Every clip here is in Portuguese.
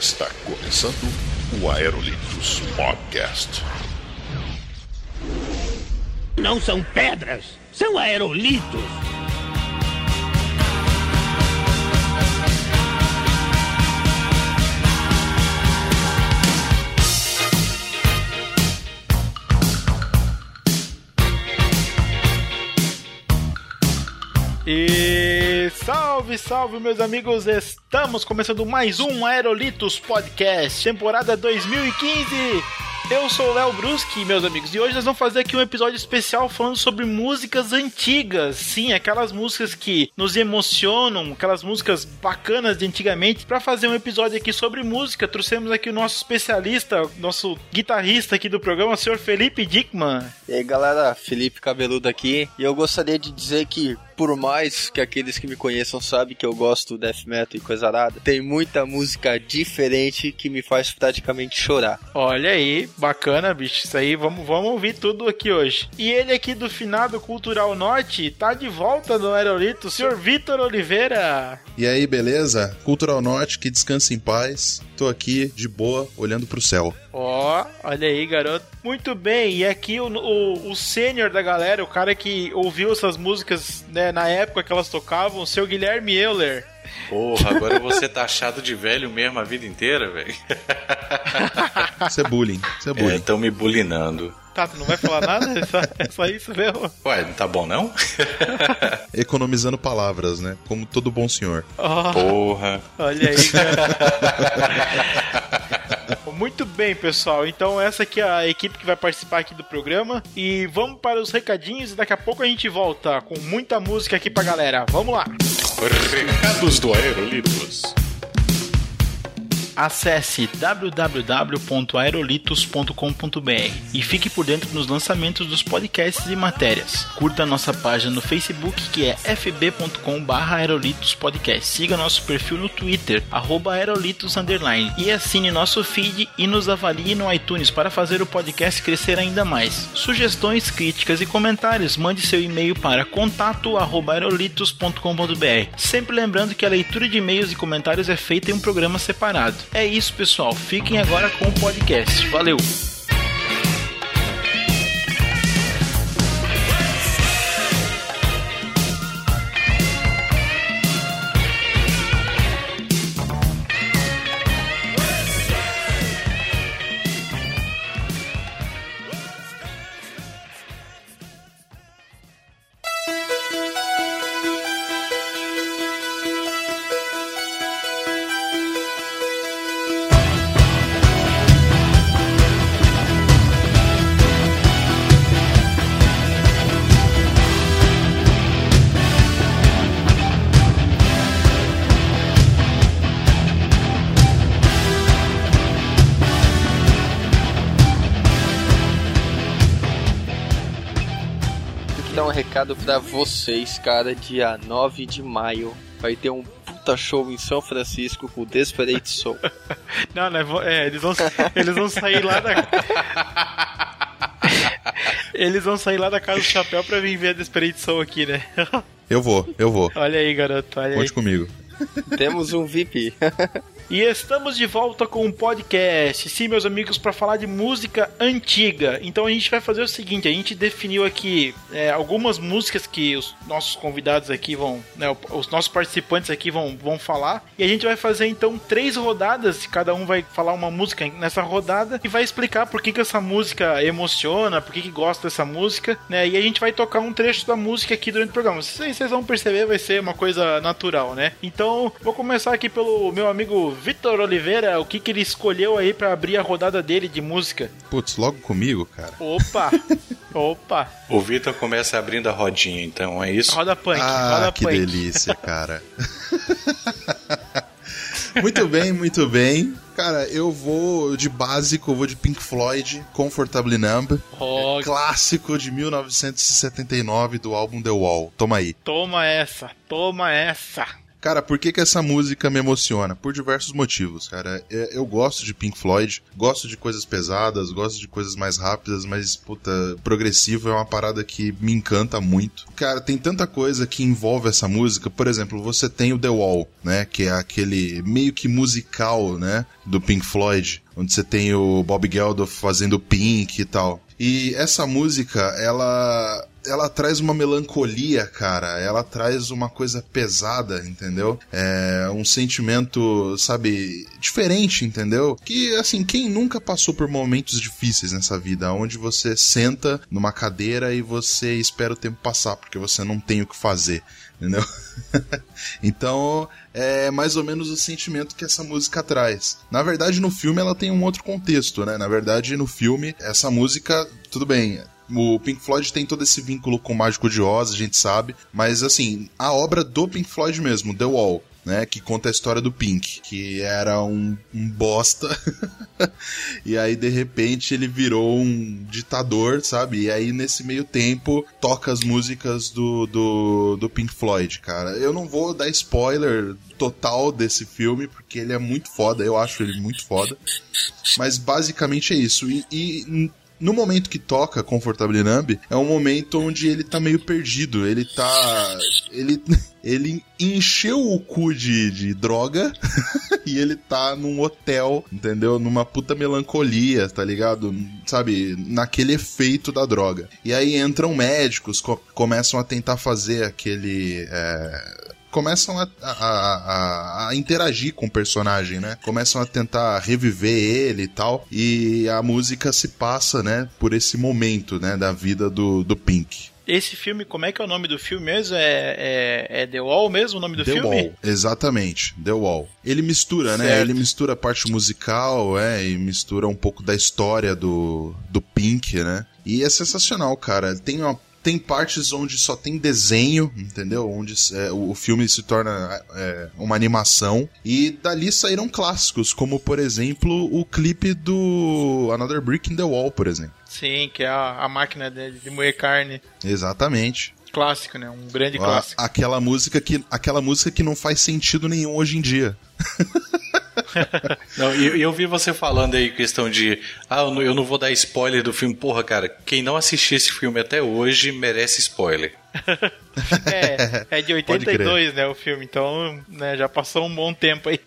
Está começando o Aerolitos Podcast. Não são pedras, são aerolitos. Salve, salve, meus amigos! Estamos começando mais um Aerolitos Podcast, temporada 2015. Eu sou o Léo Bruschi, meus amigos, e hoje nós vamos fazer aqui um episódio especial falando sobre músicas antigas. Sim, aquelas músicas que nos emocionam, aquelas músicas bacanas de antigamente. Para fazer um episódio aqui sobre música, trouxemos aqui o nosso especialista, nosso guitarrista aqui do programa, o senhor Felipe Dickman. E aí galera, Felipe Cabeludo aqui, e eu gostaria de dizer que por mais que aqueles que me conheçam sabem que eu gosto do death metal e coisa arada, tem muita música diferente que me faz praticamente chorar. Olha aí, bacana, bicho. Isso aí, vamos, vamos ouvir tudo aqui hoje. E ele aqui do finado Cultural Norte tá de volta no Aerolito, o senhor Vitor Oliveira. E aí, beleza? Cultural Norte, que descanse em paz. Tô aqui de boa, olhando pro céu. Ó, oh, olha aí, garoto. Muito bem, e aqui o, o, o sênior da galera, o cara que ouviu essas músicas né, na época que elas tocavam, o seu Guilherme Euler. Porra, agora você tá achado de velho mesmo a vida inteira, velho. Isso é bullying, isso é bullying. Estão me bulinando. Tá, tu não vai falar nada? É só, é só isso mesmo? Ué, não tá bom não? Economizando palavras, né? Como todo bom senhor. Oh, Porra. Olha aí, cara. Muito bem, pessoal. Então essa aqui é a equipe que vai participar aqui do programa. E vamos para os recadinhos e daqui a pouco a gente volta com muita música aqui pra galera. Vamos lá! Recados do Aerolitos. Acesse www.aerolitos.com.br e fique por dentro dos lançamentos dos podcasts e matérias. Curta nossa página no Facebook que é fb.com/aerolitospodcast. Siga nosso perfil no Twitter @aerolitos e assine nosso feed e nos avalie no iTunes para fazer o podcast crescer ainda mais. Sugestões, críticas e comentários, mande seu e-mail para contato@aerolitos.com.br. Sempre lembrando que a leitura de e-mails e comentários é feita em um programa separado. É isso, pessoal. Fiquem agora com o podcast. Valeu! Recado pra vocês, cara. Dia 9 de maio vai ter um puta show em São Francisco com o Desperate Soul. não, não, é, eles vão, eles vão sair lá da. eles vão sair lá da casa do chapéu pra vir ver a Desperate Soul aqui, né? eu vou, eu vou. Olha aí, garoto, olha Conte aí. comigo. Temos um VIP. E estamos de volta com um podcast, sim, meus amigos, para falar de música antiga. Então a gente vai fazer o seguinte: a gente definiu aqui é, algumas músicas que os nossos convidados aqui vão, né, os nossos participantes aqui vão, vão falar, e a gente vai fazer então três rodadas. Cada um vai falar uma música nessa rodada e vai explicar por que, que essa música emociona, por que, que gosta dessa música, né? E a gente vai tocar um trecho da música aqui durante o programa. Vocês, vocês vão perceber, vai ser uma coisa natural, né? Então vou começar aqui pelo meu amigo Vitor Oliveira, o que, que ele escolheu aí para abrir a rodada dele de música? Putz, logo comigo, cara. Opa! Opa! O Vitor começa abrindo a rodinha, então é isso? Roda punk, ah, roda que punk. delícia, cara. muito bem, muito bem. Cara, eu vou de básico, eu vou de Pink Floyd, Comfortably Numb. Oh, Clássico de 1979 do álbum The Wall. Toma aí. toma essa, toma essa. Cara, por que, que essa música me emociona? Por diversos motivos, cara. É, Eu gosto de Pink Floyd, gosto de coisas pesadas, gosto de coisas mais rápidas, mas, puta, progressivo é uma parada que me encanta muito. Cara, tem tanta coisa que envolve essa música. Por exemplo, você tem o The Wall, né? Que é aquele meio que musical, né? Do Pink Floyd, onde você tem o Bob Geldof fazendo Pink e tal. E essa música, ela ela traz uma melancolia, cara. Ela traz uma coisa pesada, entendeu? É um sentimento, sabe, diferente, entendeu? Que, assim, quem nunca passou por momentos difíceis nessa vida, onde você senta numa cadeira e você espera o tempo passar, porque você não tem o que fazer, entendeu? então, é mais ou menos o sentimento que essa música traz. Na verdade, no filme ela tem um outro contexto, né? Na verdade, no filme, essa música, tudo bem, o Pink Floyd tem todo esse vínculo com o Mágico de Oz, a gente sabe, mas assim, a obra do Pink Floyd mesmo, The Wall, né, que conta a história do Pink, que era um, um bosta, e aí de repente ele virou um ditador, sabe? E aí nesse meio tempo toca as músicas do, do, do Pink Floyd, cara. Eu não vou dar spoiler total desse filme, porque ele é muito foda, eu acho ele muito foda, mas basicamente é isso. E, e no momento que toca Comfortable Numb, é um momento onde ele tá meio perdido. Ele tá. Ele. Ele encheu o cu de, de droga e ele tá num hotel, entendeu? Numa puta melancolia, tá ligado? Sabe? Naquele efeito da droga. E aí entram médicos, co começam a tentar fazer aquele. É começam a, a, a, a, interagir com o personagem, né? Começam a tentar reviver ele e tal. E a música se passa, né, por esse momento, né, da vida do, do Pink. Esse filme, como é que é o nome do filme mesmo? É, é, é The Wall mesmo o nome do The filme? Wall, exatamente, The Wall. Ele mistura, né? Certo. Ele mistura a parte musical, é, e mistura um pouco da história do, do Pink, né? E é sensacional, cara. Tem uma tem partes onde só tem desenho, entendeu? Onde é, o filme se torna é, uma animação. E dali saíram clássicos, como por exemplo o clipe do Another Brick in the Wall, por exemplo. Sim, que é a, a máquina de, de moer carne. Exatamente. Clássico, né? Um grande clássico. aquela música que aquela música que não faz sentido nenhum hoje em dia. Não, e e eu vi você falando aí questão de. Ah, eu não, eu não vou dar spoiler do filme. Porra, cara, quem não assistiu esse filme até hoje merece spoiler. É, é de Pode crer. 82, né, o filme. Então, né, já passou um bom tempo aí.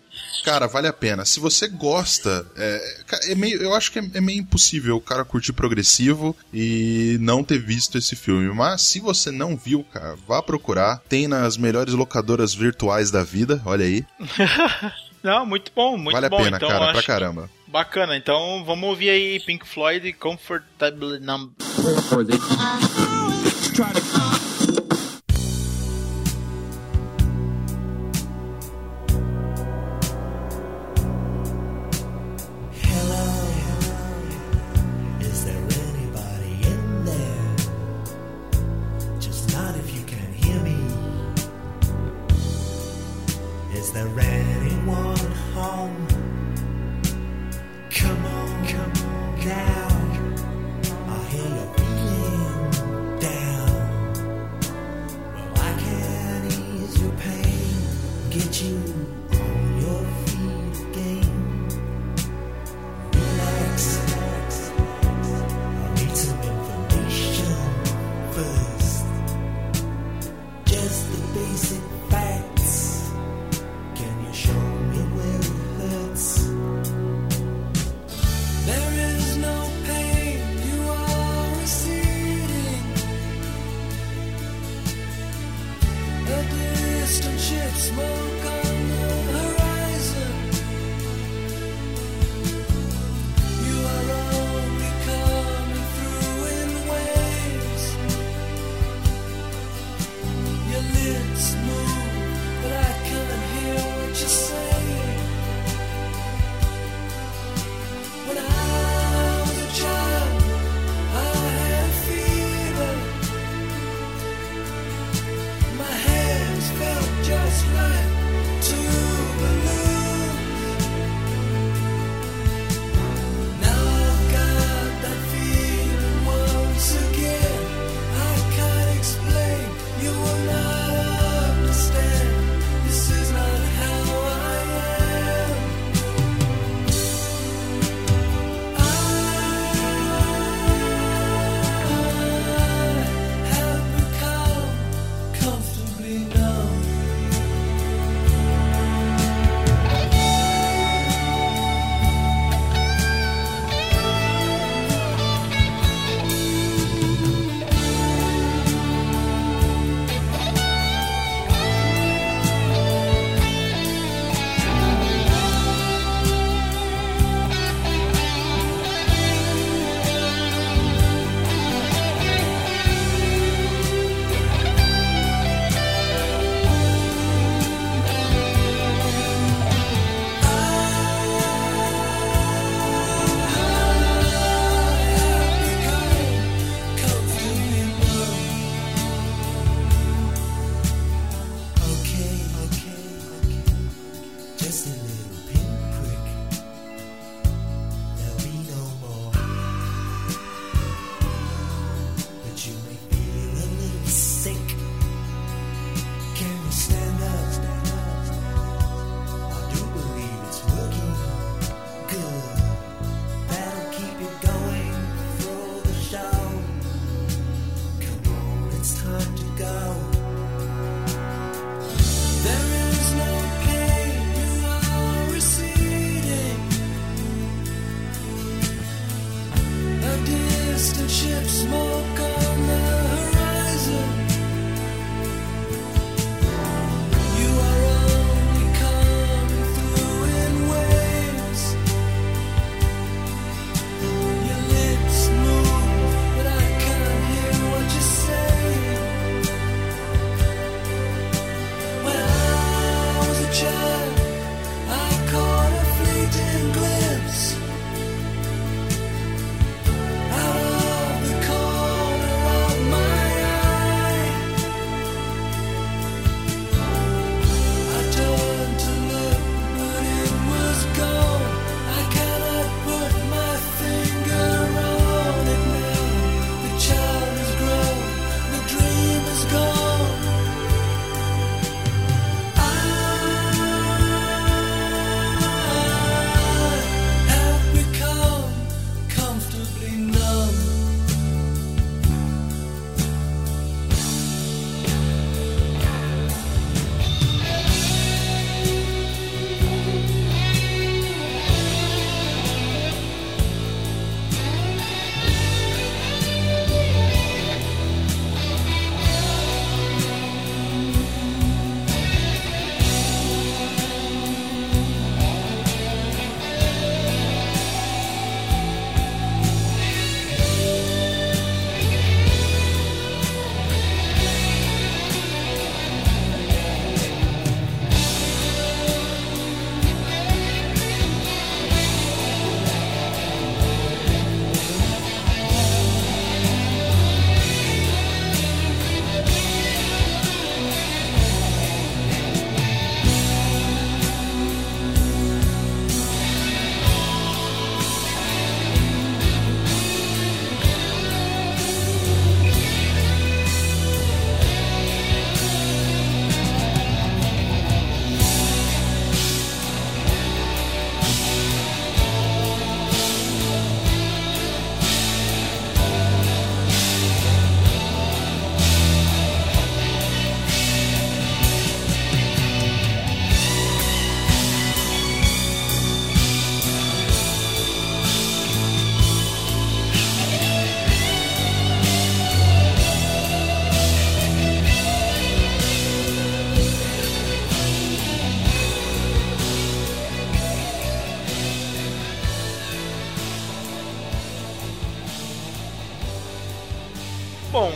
Cara, vale a pena. Se você gosta, é, é meio, eu acho que é, é meio impossível o cara curtir progressivo e não ter visto esse filme. Mas se você não viu, cara, vá procurar. Tem nas melhores locadoras virtuais da vida, olha aí. Não, muito bom, muito vale bom. a pena, então, cara, pra caramba. Bacana, então vamos ouvir aí Pink Floyd Comfortable Numb.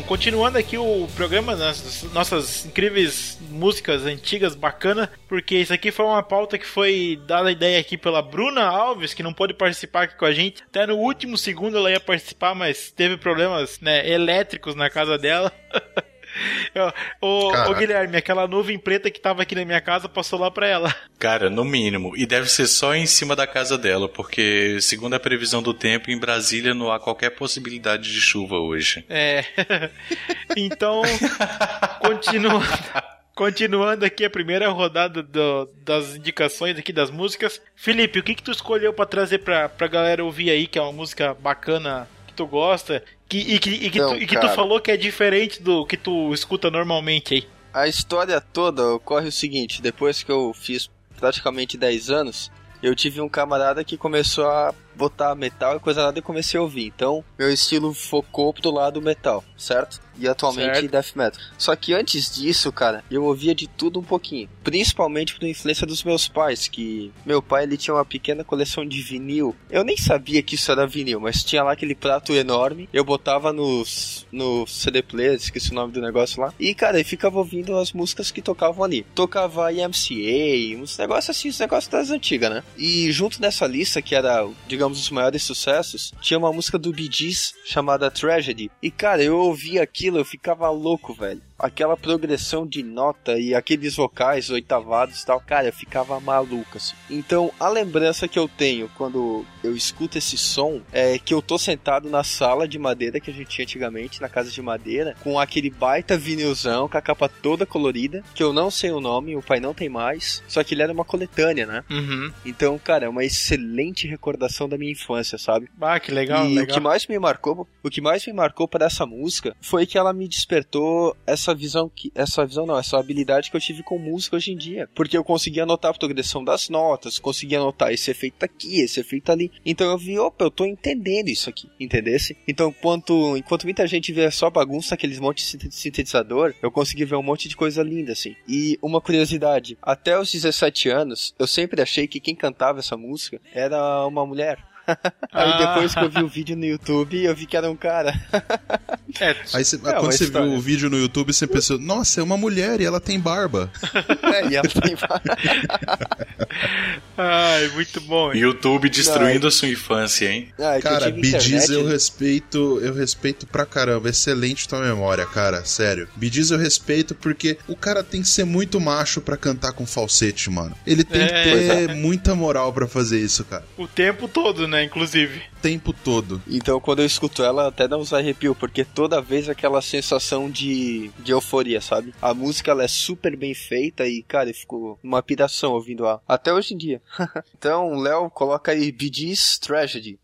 Continuando aqui o programa, nas nossas incríveis músicas antigas, bacana, porque isso aqui foi uma pauta que foi dada a ideia aqui pela Bruna Alves, que não pôde participar aqui com a gente. Até no último segundo ela ia participar, mas teve problemas né, elétricos na casa dela. Ô, ô. Guilherme, aquela nuvem preta que tava aqui na minha casa passou lá pra ela. Cara, no mínimo. E deve ser só em cima da casa dela, porque, segundo a previsão do tempo, em Brasília não há qualquer possibilidade de chuva hoje. É. então, continuando, continuando aqui a primeira rodada do- das indicações aqui das músicas. Felipe, o que que tu escolheu pra trazer pra, pra galera ouvir aí, que é uma música bacana que tu gosta que, e, que, e que Então, tu, e que tu cara. falou que é diferente do que tu escuta normalmente aí? A história toda ocorre o seguinte: depois que eu fiz praticamente 10 anos, eu tive um camarada que começou a botar metal e coisa nada e comecei a ouvir. Então, meu estilo focou pro lado metal, certo? E atualmente Certo. death metal. Só que antes disso, cara, eu ouvia de tudo um pouquinho. Principalmente por influência dos meus pais, que meu pai ele tinha uma pequena coleção de vinil. Eu nem sabia que isso era vinil, mas tinha lá aquele prato enorme. Eu botava nos no CD player, esqueci o nome do negócio lá. E cara, eu ficava ouvindo as músicas que tocavam ali. Tocava IMCA, uns negócios assim, uns negócios das antigas, né? E junto nessa lista, que era, digamos, os maiores sucessos, tinha uma música do Bee Gees chamada Tragedy. E cara, eu ouvia aquilo, eu ficava louco, velho. Aquela progressão de nota e aqueles vocais oitavados e tal, cara, eu ficava maluco assim. Então, a lembrança que eu tenho quando eu escuto esse som é que eu tô sentado na sala de madeira que a gente tinha antigamente, na casa de madeira, com aquele baita vinilzão, com a capa toda colorida, que eu não sei o nome, o pai não tem mais, só que ele era uma coletânea, né? Uhum. Então, cara, é uma excelente recordação da minha infância, sabe? Ah, que legal, e legal. o que mais me marcou, o que mais me marcou para essa música foi que ela me despertou essa visão que essa visão não, essa habilidade que eu tive com música hoje em dia, porque eu conseguia anotar a progressão das notas, conseguia anotar esse efeito aqui, esse efeito ali. Então eu vi, opa, eu tô entendendo isso aqui, entendesse? Então, enquanto enquanto muita gente vê só bagunça aqueles monte de sinte- sintetizador, eu consegui ver um monte de coisa linda assim. E uma curiosidade, até os 17 anos, eu sempre achei que quem cantava essa música era uma mulher. Aí Ah. depois que eu vi o vídeo no YouTube, eu vi que era um cara. É, Aí você- uma quando você história. viu o vídeo no YouTube, você pensou, nossa, é uma mulher e ela tem barba. É, e ela tem ai, muito bom. hein? YouTube destruindo a sua infância, hein? Ah, é Cara, Bidiz eu respeito, eu respeito pra caramba. Excelente tua memória, cara, sério. Bidiz eu respeito porque o cara tem que ser muito macho pra cantar com falsete, mano. Ele tem É. que ter muita moral pra fazer isso, cara. O tempo todo, né, inclusive. O tempo todo. Então quando eu escuto ela, até dá uns arrepio, porque toda vez aquela sensação de, de euforia, sabe? A música ela é super bem feita e, cara, eu fico uma piração ouvindo ela. Até hoje em dia. então, Léo, coloca aí Bidiz Tragedy.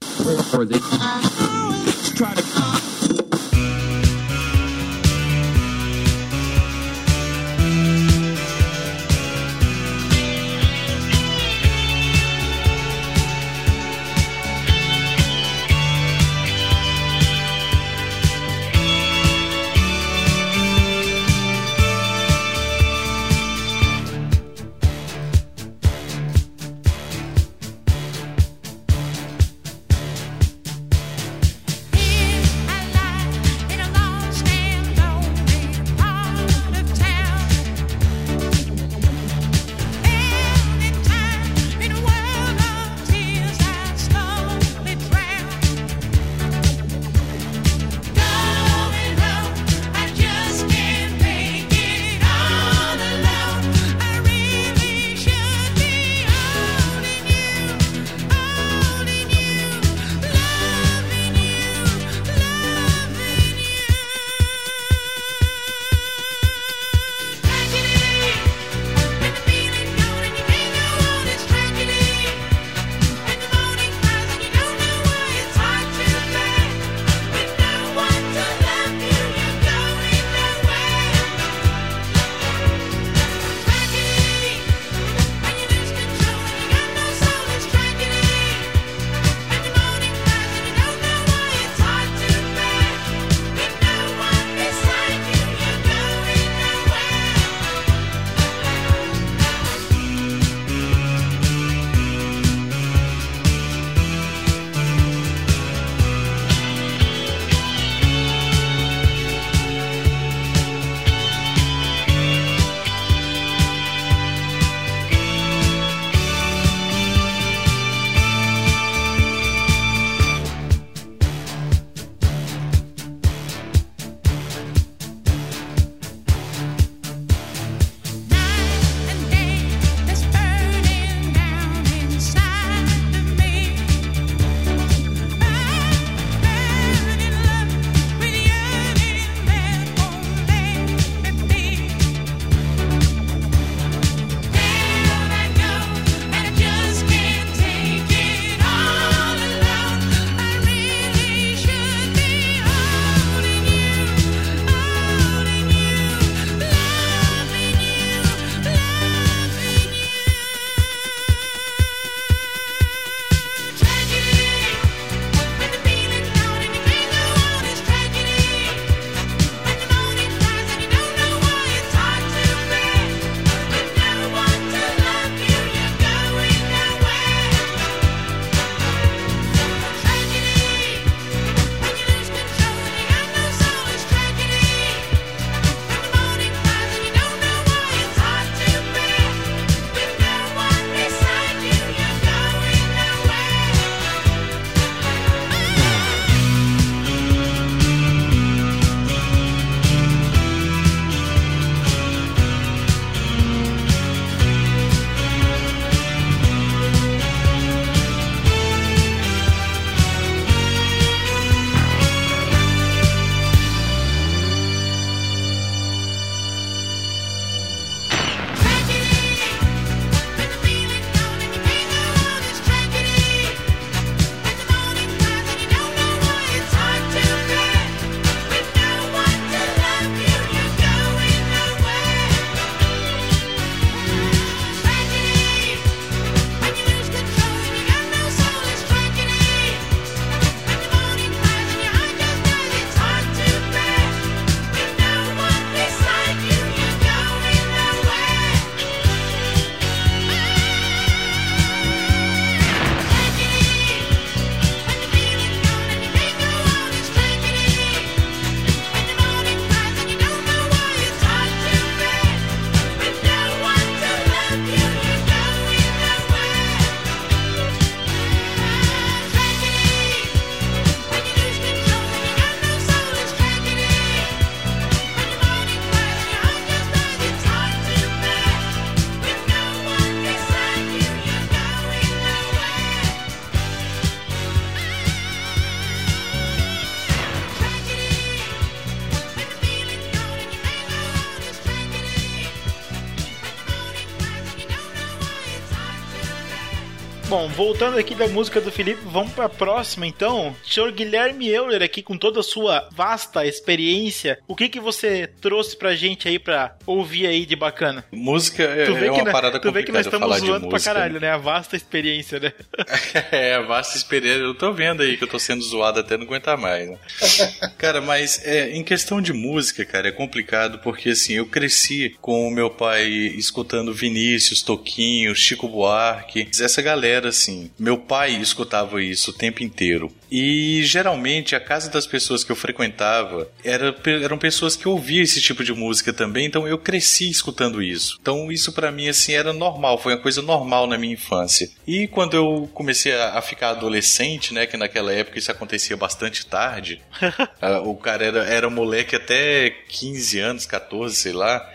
Voltando aqui da música do Felipe, vamos pra próxima então. Senhor Guilherme Euler aqui com toda a sua vasta experiência, o que que você trouxe pra gente aí pra ouvir aí de bacana? Música é, Tu vê, é que, uma na- parada tu vê que nós complicada estamos zoando pra música. caralho, né? A vasta experiência, né? É, vasta experiência. Eu tô vendo aí que eu tô sendo zoado até não aguentar mais. Né? cara, mas é, em questão de música, cara, é complicado porque assim, eu cresci com o meu pai escutando Vinícius, Toquinho, Chico Buarque, essa galera assim. Meu pai escutava isso o tempo inteiro. E geralmente a casa das pessoas que eu frequentava era, eram pessoas que ouviam esse tipo de música também, então eu cresci escutando isso. Então isso pra mim assim era normal, foi uma coisa normal na minha infância. E quando eu comecei a, a ficar adolescente, né, que naquela época isso acontecia bastante tarde, ah, o cara era, era moleque até 15 anos, 14, sei lá.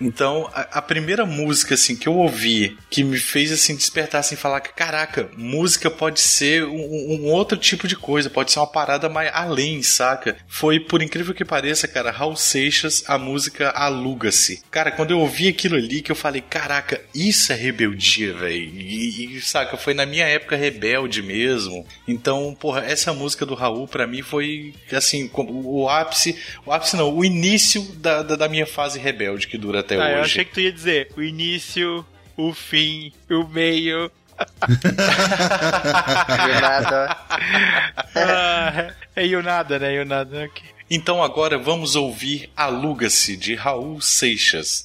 Então, a, a primeira música assim que eu ouvi que me fez assim despertar assim falar que caraca, música pode ser um, um outro tipo de coisa, pode ser uma parada mais além, saca? Foi por incrível que pareça, cara, Raul Seixas, a música Aluga-se. Cara, quando eu ouvi aquilo ali que eu falei, caraca, isso é rebeldia, velho. E, e, saca, foi na minha época rebelde mesmo. Então, porra, essa música do Raul pra mim foi assim, o ápice, o ápice não, o início da, da, da minha fase rebelde que dura até Ah, eu hoje. achei que tu ia dizer o início, o fim, o meio. De nada. Ah, é e o nada, né? E o nada. ok. Então agora vamos ouvir Aluga-se de Raul Seixas.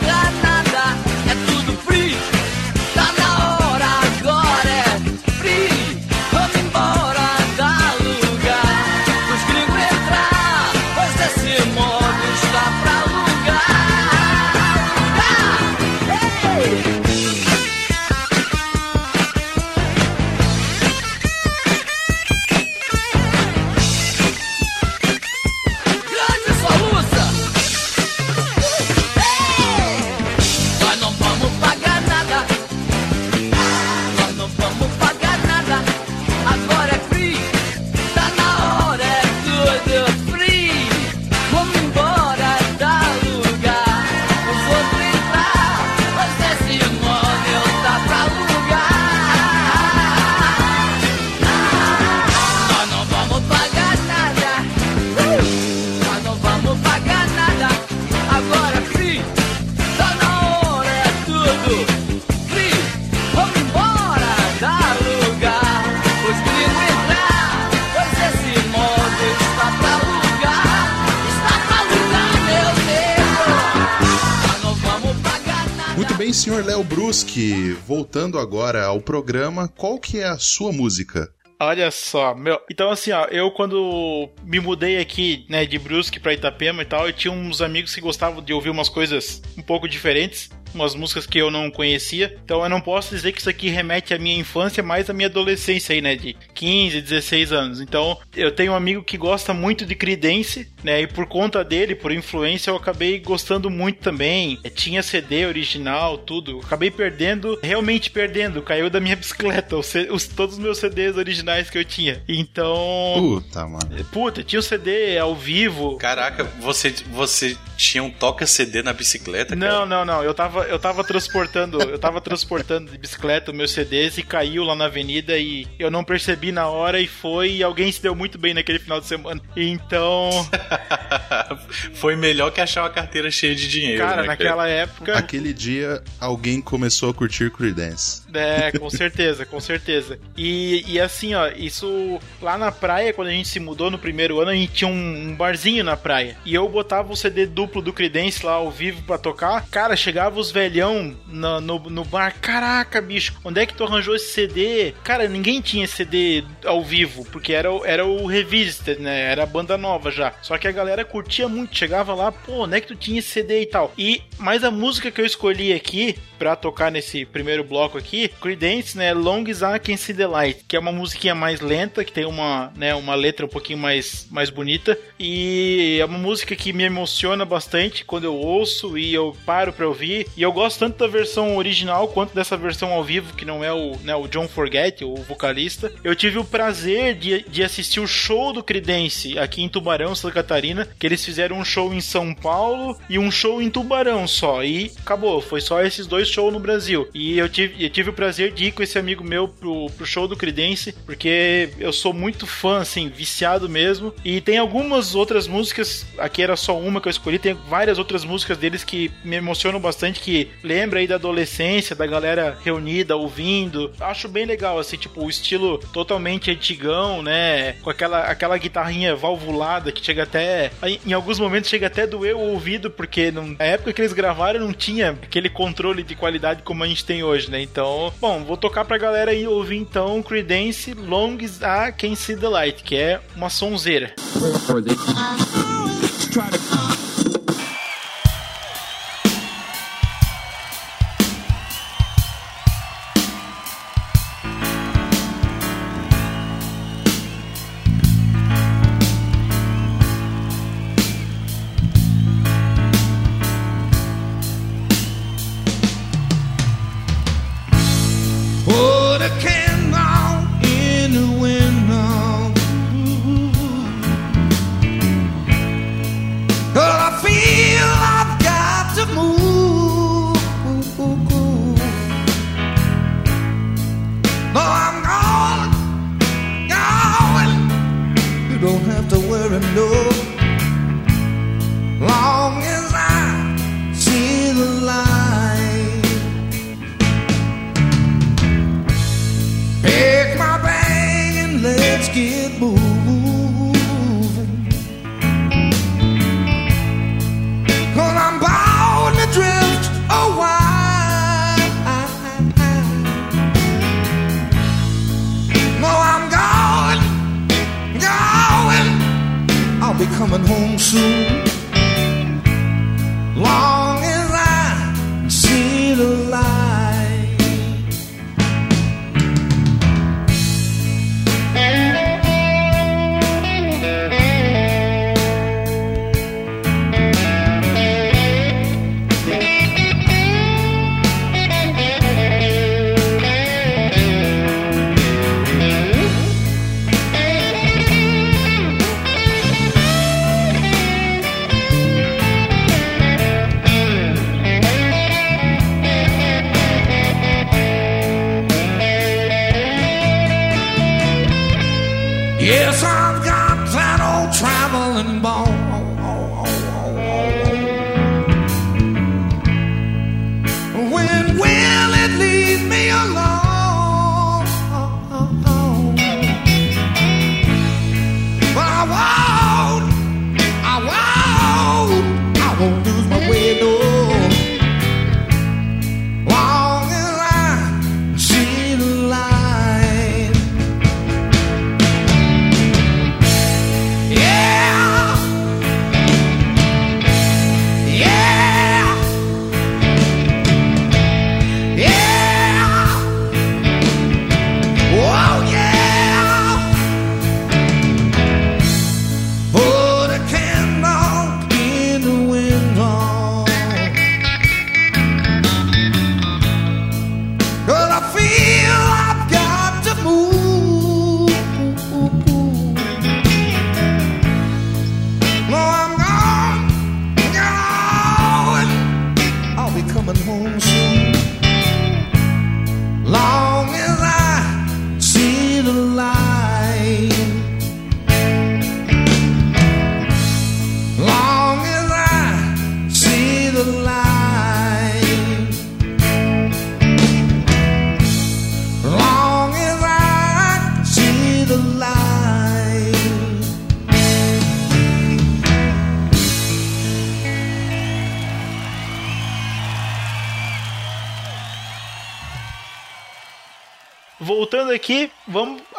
senhor Léo Bruschi. Voltando agora ao programa, qual que é a sua música? Olha só, meu. Então, assim, ó, eu quando me mudei aqui, né, de Brusque pra Itapema e tal, eu tinha uns amigos que gostavam de ouvir umas coisas um pouco diferentes. Umas músicas que eu não conhecia. Então eu não posso dizer que isso aqui remete à minha infância, mas à minha adolescência aí, né? De 15, 16 anos. Então eu tenho um amigo que gosta muito de Creedence, né? E por conta dele, por influência, eu acabei gostando muito também. É, Tinha CD original, tudo. Eu acabei perdendo, realmente perdendo. Caiu da minha bicicleta os, os- todos os meus CDs originais que eu tinha. Então. Puta, mano. Puta, tinha o CD ao vivo. Caraca, você, você tinha um toca-CD na bicicleta, cara? Não, não, não. Eu tava. Tava, eu tava transportando, eu tava transportando de bicicleta meus CDs e caiu lá na avenida e eu não percebi na hora e foi e alguém se deu muito bem naquele final de semana. Então, Foi melhor que achar uma carteira cheia de dinheiro. cara, né, naquela época, Aquele dia, alguém começou a curtir Creedence. é, com certeza, com certeza. E, e assim, ó, isso lá na praia, quando a gente se mudou no primeiro ano, a gente tinha um, um barzinho na praia. E eu botava o CD duplo do Creedence lá ao vivo pra tocar. Cara, chegava os velhão no, no, no bar. Caraca, bicho, onde é que tu arranjou esse CD? Cara, ninguém tinha CD ao vivo, porque era, era o Revisited, né? Era a banda nova já. Só que a galera curtia muito, chegava lá, pô, onde é que tu tinha esse CD e tal? E, mas a música que eu escolhi aqui pra tocar nesse primeiro bloco aqui, Creedence, né, Long as I Can See the Light, que é uma musiquinha mais lenta, que tem uma, né, uma letra um pouquinho mais, mais bonita, e é uma música que me emociona bastante quando eu ouço e eu paro pra ouvir, e eu gosto tanto da versão original quanto dessa versão ao vivo, que não é o, né, o John Forget, o vocalista. Eu tive o prazer de, de assistir o show do Creedence aqui em Tubarão, Santa Catarina, que eles fizeram um show em São Paulo e um show em Tubarão só, e acabou, foi só esses dois shows no Brasil. E eu tive, eu tive o prazer de ir com esse amigo meu pro, pro show do Creedence, porque eu sou muito fã, assim, viciado mesmo. E tem algumas outras músicas, aqui era só uma que eu escolhi, tem várias outras músicas deles que me emocionam bastante, que lembra aí da adolescência, da galera reunida, ouvindo. Acho bem legal, assim, tipo, o estilo totalmente antigão, né? Com aquela, aquela guitarrinha valvulada que chega até. Em alguns momentos chega até a doer o ouvido, porque não- na época que eles gravaram não tinha aquele controle de qualidade como a gente tem hoje, né? Então, bom, vou tocar pra galera aí ouvir então Creedence Long as I Can See the Light, que é uma sonzeira. Put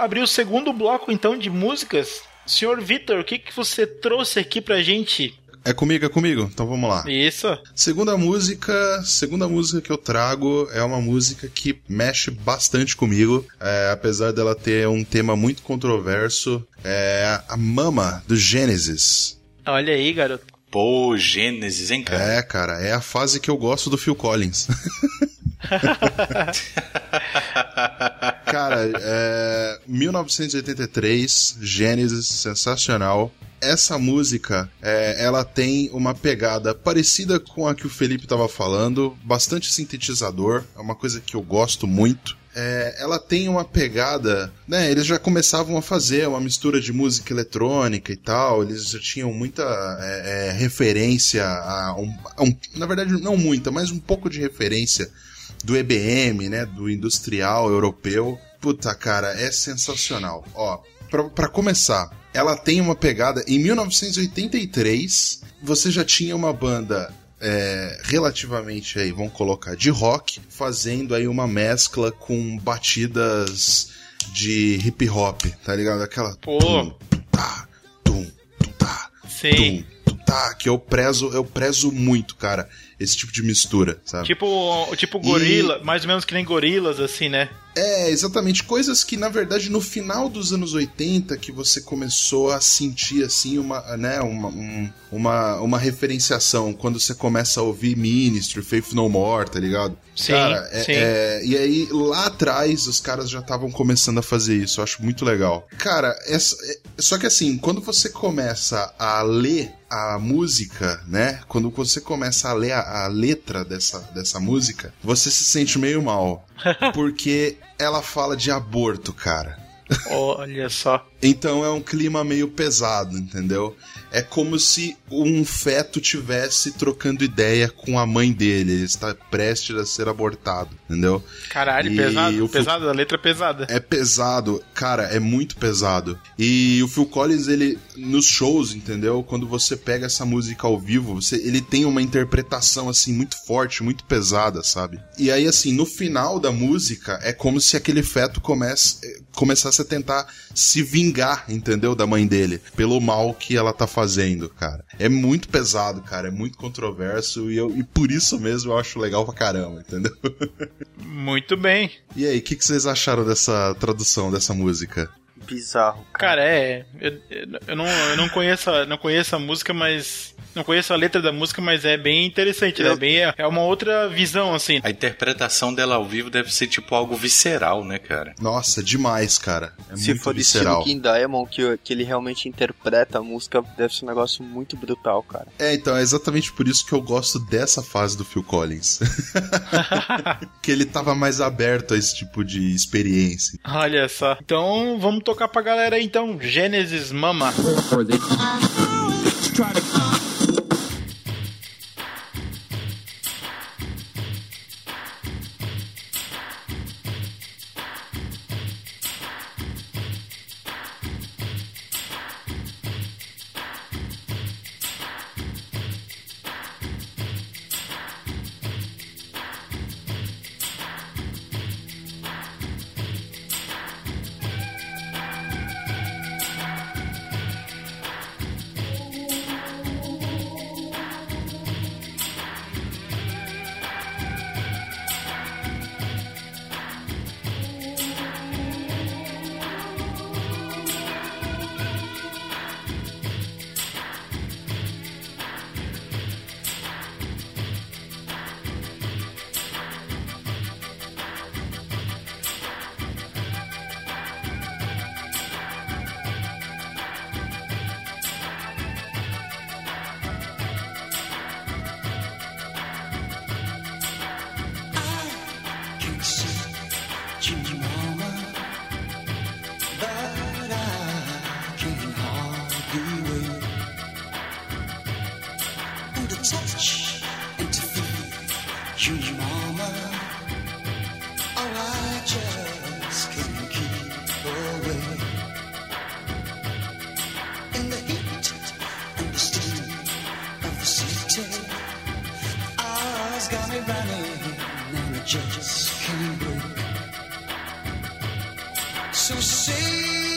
abrir o segundo bloco então de músicas. Senhor Vitor, o que, que você trouxe aqui pra gente? É comigo, é comigo? Então vamos lá. Isso. Segunda música, segunda música que eu trago é uma música que mexe bastante comigo, é, apesar dela ter um tema muito controverso. É a Mama do Gênesis. Olha aí, garoto. Pô, Gênesis, hein, cara? É, cara, é a fase que eu gosto do Phil Collins. Cara, é, 1983, Gênesis, sensacional. Essa música, é, ela tem uma pegada parecida com a que o Felipe estava falando, bastante sintetizador, é uma coisa que eu gosto muito. É, ela tem uma pegada, né? Eles já começavam a fazer uma mistura de música eletrônica e tal. Eles já tinham muita é, é, referência a um, a um, na verdade não muita, mas um pouco de referência do EBM, né? Do industrial europeu. Puta, cara, é sensacional. Ó, pra, pra começar, ela tem uma pegada. Em 1983, você já tinha uma banda é, relativamente aí, vamos colocar, de rock, fazendo aí uma mescla com batidas de hip hop, tá ligado? Aquela. Pô. Tum, tá, tum, tum, tá, tum, tá, que eu prezo, eu prezo muito, cara, esse tipo de mistura, sabe? Tipo, tipo gorila, mais ou menos que nem gorilas, assim, né? É, exatamente. Coisas que, na verdade, no final dos anos 80 que você começou a sentir, assim, uma, né, uma, um- uma, uma referenciação. Quando você começa a ouvir Ministry, Faith No More, tá ligado? Sim, Cara, é- sim. é- e aí, lá atrás, os caras já estavam começando a fazer isso. Eu acho muito legal. Cara, essa, é- só que assim, quando você começa a ler a música, né? Quando você começa a ler a, a letra dessa, dessa música, você se sente meio mal. Porque ela fala de aborto, cara. Olha só. Então é um clima meio pesado, entendeu? É como se um feto tivesse trocando ideia com a mãe dele. Ele está prestes a ser abortado, entendeu? Caralho, E pesado. o Pesado, a letra é pesada. É pesado, cara, é muito pesado. E o Phil Collins, ele, nos shows, entendeu? Quando você pega essa música ao vivo, você, ele tem uma interpretação, assim, muito forte, muito pesada, sabe? E aí, assim, no final da música, é como se aquele feto comece, começasse a tentar se vingar, entendeu? Da mãe dele, pelo mal que ela tá fazendo, cara. É muito pesado, cara, é muito controverso, e, eu, e por isso mesmo eu acho legal pra caramba, entendeu? Muito bem. E aí, o que, que vocês acharam dessa tradução dessa música? Bizarro. Cara, é. Eu, eu não, eu não conheço, a- não conheço a música, mas. Não conheço a letra da música, mas é bem interessante, né? Eu- Bem, é uma outra visão, assim. A interpretação dela ao vivo deve ser tipo algo visceral, né, cara? Nossa, demais, cara. É Se muito for visceral. estilo King Diamond, que, que ele realmente interpreta a música, deve ser um negócio muito brutal, cara. É, então, é exatamente por isso que eu gosto dessa fase do Phil Collins. que ele tava mais aberto a esse tipo de experiência. Olha só. Então, vamos tocar pra galera aí, então. Gênesis Mama. city. Eyes got me running, and I just can't breathe. So say.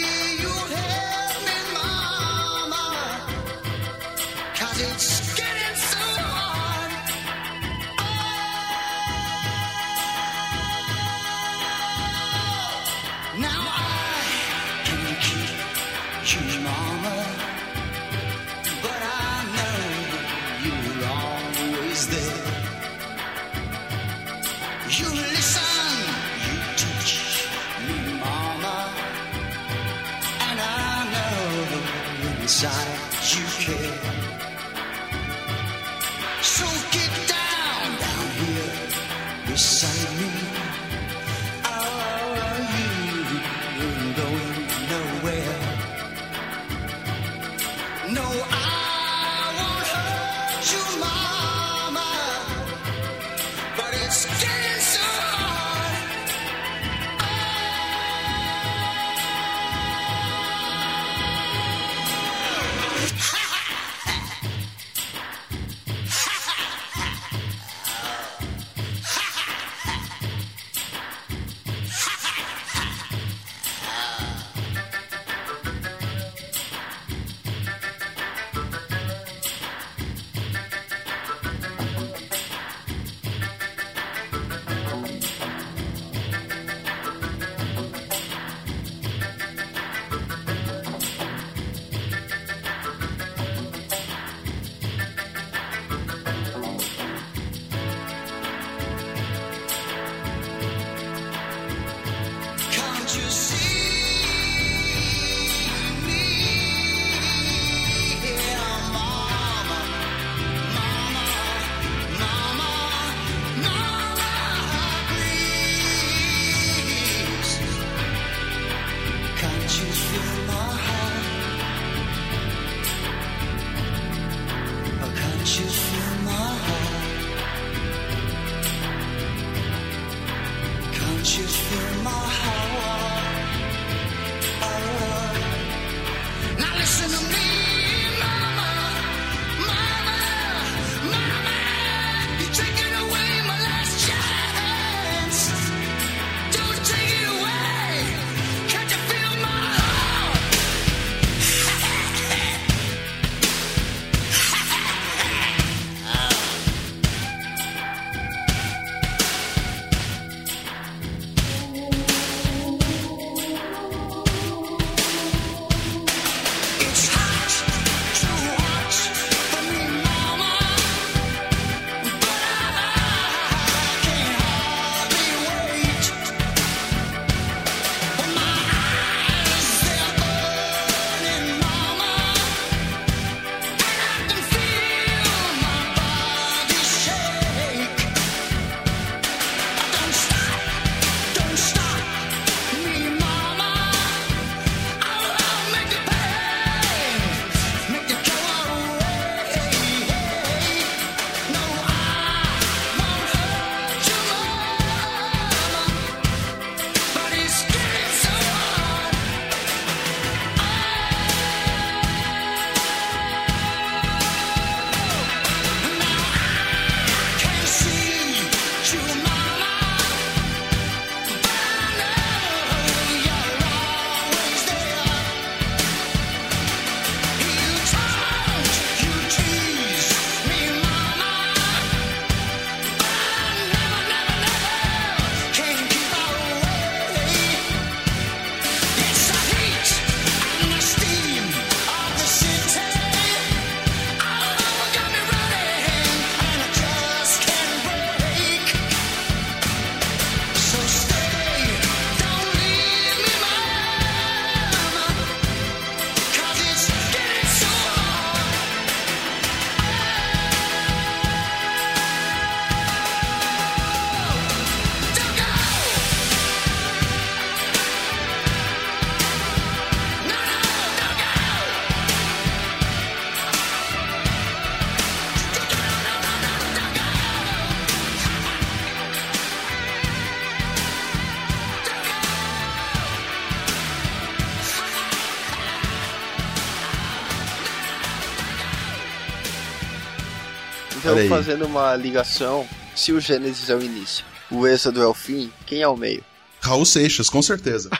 Aí. fazendo uma ligação, se o Gênesis é o início, o Êxodo é o fim, quem é o meio? Raul Seixas, com certeza.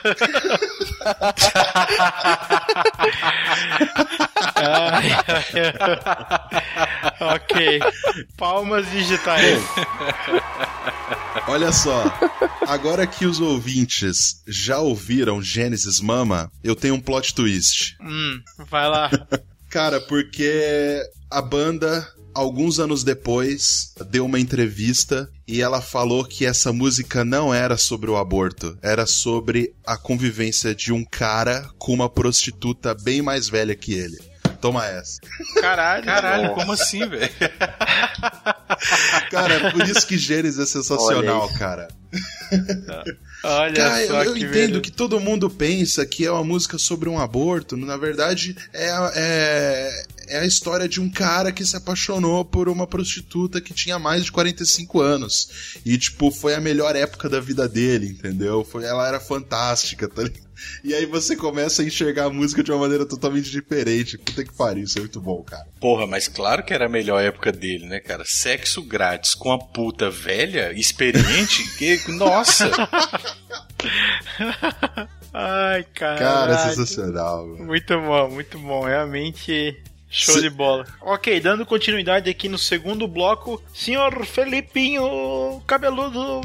ok. Palmas digitais. Olha só, agora que os ouvintes já ouviram Gênesis Mama, eu tenho um plot twist. Hum, vai lá. Cara, porque a banda, alguns anos depois, deu uma entrevista e ela falou que essa música não era sobre o aborto, era sobre a convivência de um cara com uma prostituta bem mais velha que ele. Toma essa. Caralho. Caralho, como assim, velho? Cara, é por isso que Gênesis é sensacional, cara. Olha Cara, eu, só eu que entendo beleza. que todo mundo pensa que é uma música sobre um aborto. Na verdade, é, é, é a história de um cara que se apaixonou por uma prostituta que tinha mais de 45 anos. E, tipo, foi a melhor época da vida dele, entendeu? Foi, ela era fantástica, tá ligado? E aí você começa a enxergar a música de uma maneira totalmente diferente. Puta que pariu, isso é muito bom, cara. Porra, mas claro que era a melhor época dele, né, cara? Sexo grátis com a puta velha, experiente, que. Nossa! Ai, cara. Cara, é sensacional. meu. Muito bom, muito bom. Realmente show Se- de bola. Ok, dando continuidade aqui no segundo bloco, senhor Felipinho, cabeludo,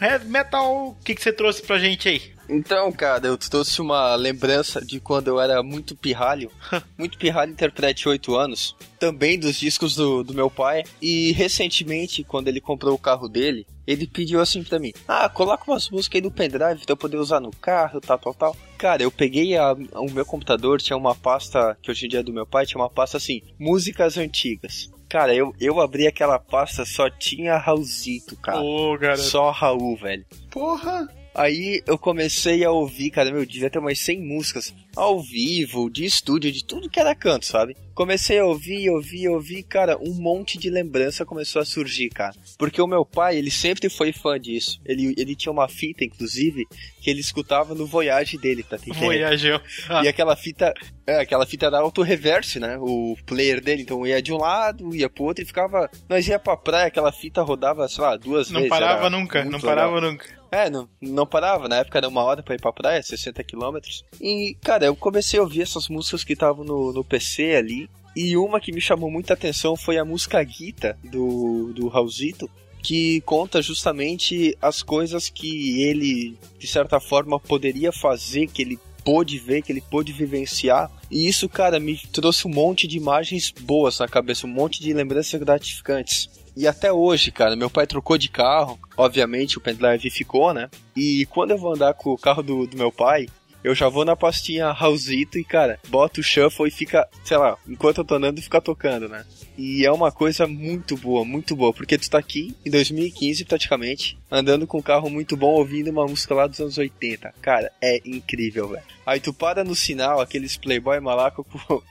heavy metal, o que, que você trouxe pra gente aí? Então, cara, eu trouxe uma lembrança de quando eu era muito pirralho. muito pirralho, interprete 8 anos. Também dos discos do, do meu pai. E recentemente, quando ele comprou o carro dele, ele pediu assim pra mim: Ah, coloca umas músicas aí no pendrive pra eu poder usar no carro, tal, tal, tal. Cara, eu peguei a- o meu computador, tinha uma pasta, que hoje em dia é do meu pai, tinha uma pasta assim: músicas antigas. Cara, eu, eu abri aquela pasta, só tinha Raulzito, cara. Ô, garoto. Só Raul, velho. Porra! Aí eu comecei a ouvir, cara, meu, devia ter umas 100 músicas ao vivo, de estúdio, de tudo que era canto, sabe? Comecei a ouvir, ouvir, ouvir, cara, um monte de lembrança começou a surgir, cara. Porque o meu pai, ele sempre foi fã disso. Ele, ele tinha uma fita, inclusive, que ele escutava no Voyage dele, tá entendendo? Voyageu. E aquela fita, é, aquela fita era auto-reverse, né? O player dele, então ia de um lado, ia pro outro e ficava. Nós ia pra praia, aquela fita rodava, sei lá, duas Não vezes. parava nunca, não legal. parava nunca. É, não, não parava. Na época era uma hora pra ir pra praia, 60 quilômetros. E, cara, eu comecei a ouvir essas músicas que estavam no, no PC ali. E uma que me chamou muita atenção foi a música Guita, do, do Raulzito, que conta justamente as coisas que ele, de certa forma, poderia fazer, que ele pôde ver, que ele pôde vivenciar. E isso, cara, me trouxe um monte de imagens boas na cabeça, um monte de lembranças gratificantes. E até hoje, cara, meu pai trocou de carro, obviamente o pendrive ficou, né? E quando eu vou andar com o carro do, do meu pai, eu já vou na pastinha Raulzito e, cara, boto o shuffle e fica, sei lá, enquanto eu tô andando, fica tocando, né? E é uma coisa muito boa, muito boa, porque tu tá aqui em 2015 praticamente, andando com um carro muito bom, ouvindo uma música lá dos anos 80. Cara, é incrível, velho. Aí tu para no sinal, aqueles playboy malaco com,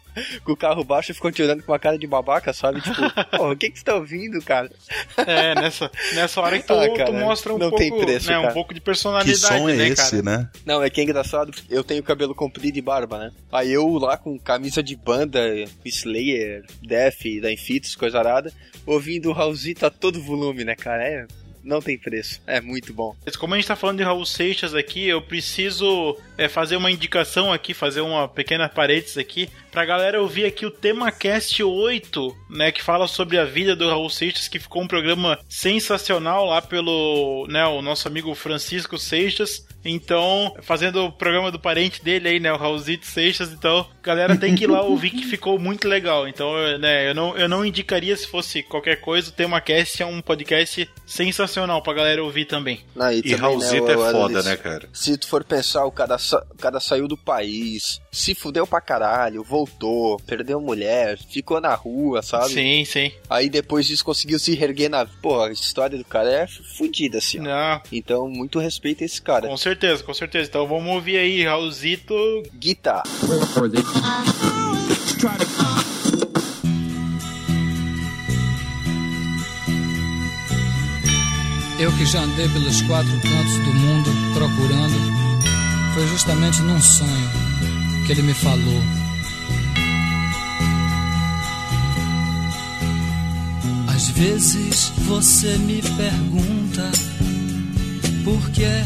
com o carro baixo e ficam te olhando com uma cara de babaca, sabe? Tipo, porra, o que que você tá ouvindo, cara? É, nessa, nessa hora que tu, Ah, tu cara, mostra um não pouco, tem preço, né, um cara. pouco de Que personalidade, som é né, esse, cara? né? Não, é que é engraçado, eu tenho cabelo comprido e barba, né? Aí eu lá com camisa de banda, Slayer, Def, da Infitos, coisa arada, ouvindo o Raulzito a todo volume, né, cara? É, não tem preço. É muito bom. Como a gente tá falando de Raul Seixas aqui, eu preciso é, fazer uma indicação aqui, fazer uma pequena parênteses aqui, pra galera ouvir aqui o tema Cast 8, né, que fala sobre a vida do Raul Seixas, que ficou um programa sensacional lá pelo, né, o nosso amigo Francisco Seixas. Então, fazendo o programa do parente dele aí, né, o Raulzito Seixas, então, galera tem que ir lá ouvir que ficou muito legal. Então, eu, né, eu não, eu não indicaria se fosse quoquer coisa, o tema Cast é um podcast sensacional pra galera ouvir também. Ah, E também, Raulzito né, é o foda, né, cara? Se tu for pensar, o cara, sa- o cara saiu do país, se fudeu pra caralho, voltou, perdeu mulher, ficou na rua, sabe? Sim, sim. Aí depois disso conseguiu se reerguer na. Pô, a história do cara é fudida, assim, ó. Não, Então, muito respeito a esse cara. com certeza, com certeza. Então vamos ouvir aí, Raulzito. Guitar. Eu que já andei pelos quatro cantos do mundo procurando, foi justamente num sonho que ele me falou. Às vezes você me pergunta por que é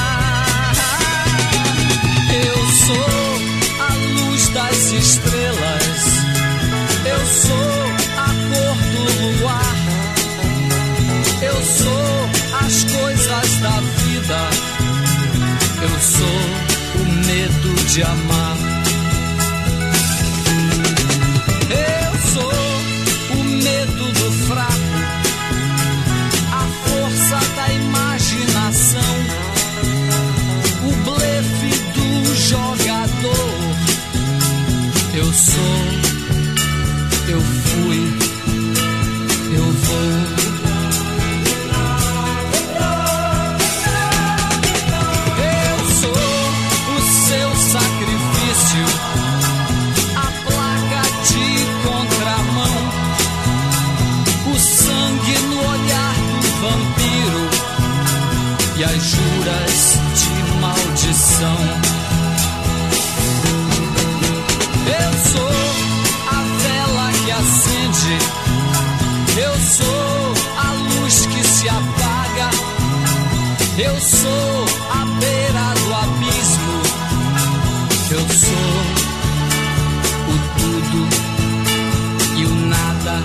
Eu sou a luz das estrelas, eu sou a cor do luar, eu sou as coisas da vida, eu sou o medo de amar. Eu sou a beira do abismo. Eu sou o tudo e o nada.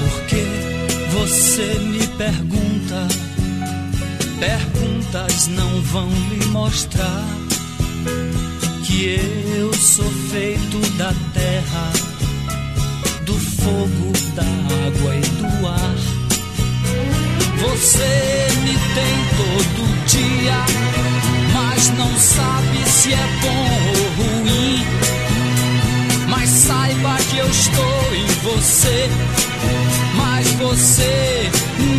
Por que você me pergunta? Perguntas não vão lhe mostrar que eu sou feito da terra do fogo, da água e do ar. Você me tem todo dia, mas não sabe se é bom ou ruim. Mas saiba que eu estou em você, mas você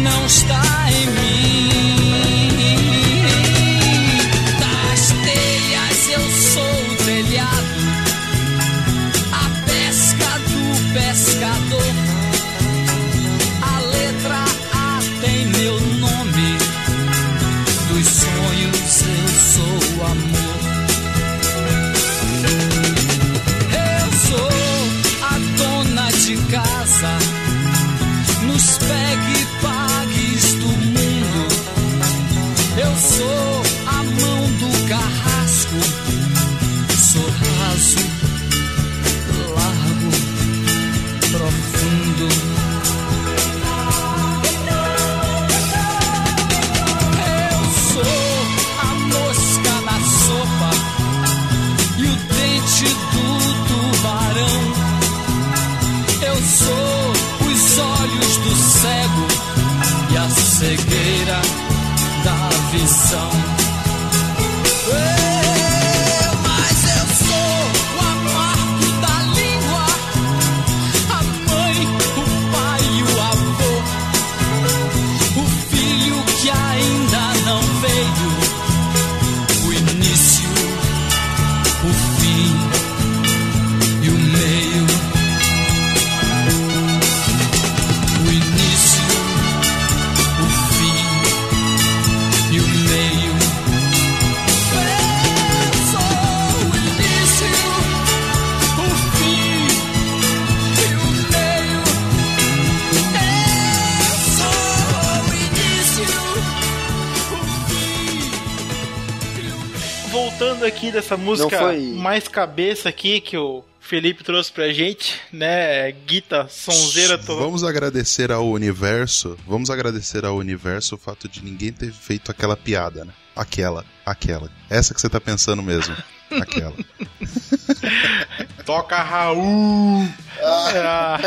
não está em mim. Aqui dessa música mais cabeça aqui que o Felipe trouxe pra gente, né? Guita, sonzeira toda. Vamos agradecer ao universo. Vamos agradecer ao universo o fato de ninguém ter feito aquela piada, né? Aquela, aquela. Essa que você tá pensando mesmo. Aquela. Toca Raul! Ah,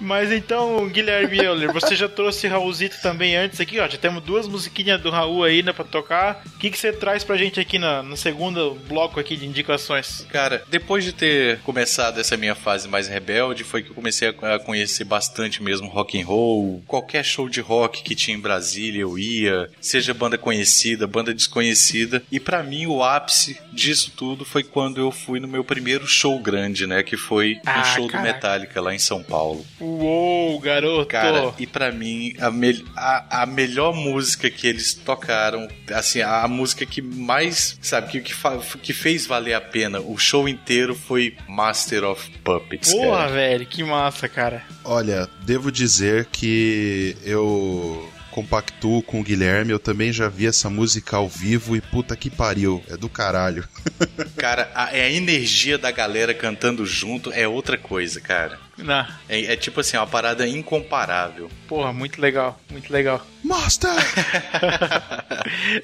Mas então, Guilherme Euler, você já trouxe Raulzito também antes aqui, ó. Já temos duas musiquinhas do Raul aí, né, pra tocar. O que, que você traz pra gente aqui na, no segundo bloco aqui de indicações? Cara, depois de ter começado essa minha fase mais rebelde, foi que eu comecei a conhecer bastante mesmo rock and roll. Qualquer show de rock que tinha em Brasília eu ia, seja banda conhecida, banda desconhecida. E pra mim o ápice disso tudo foi quando eu fui no meu primeiro show grande, né, que foi Ah, um show do caraca. Metallica lá em São Paulo. Uou, garoto! Cara, e pra mim, a, mel- a, a melhor música que eles tocaram, assim, a, a música que mais, sabe, que, que, que fez valer a pena o show inteiro foi Master of Puppets. Porra, cara. velho, que massa, cara. Olha, devo dizer que eu compactuo com o Guilherme, eu também já vi essa música ao vivo e puta que pariu, é do caralho. Cara, a, é a energia da galera cantando junto é outra coisa, cara. Não, É, é tipo assim, uma parada incomparável. porra, muito legal, muito legal. Master!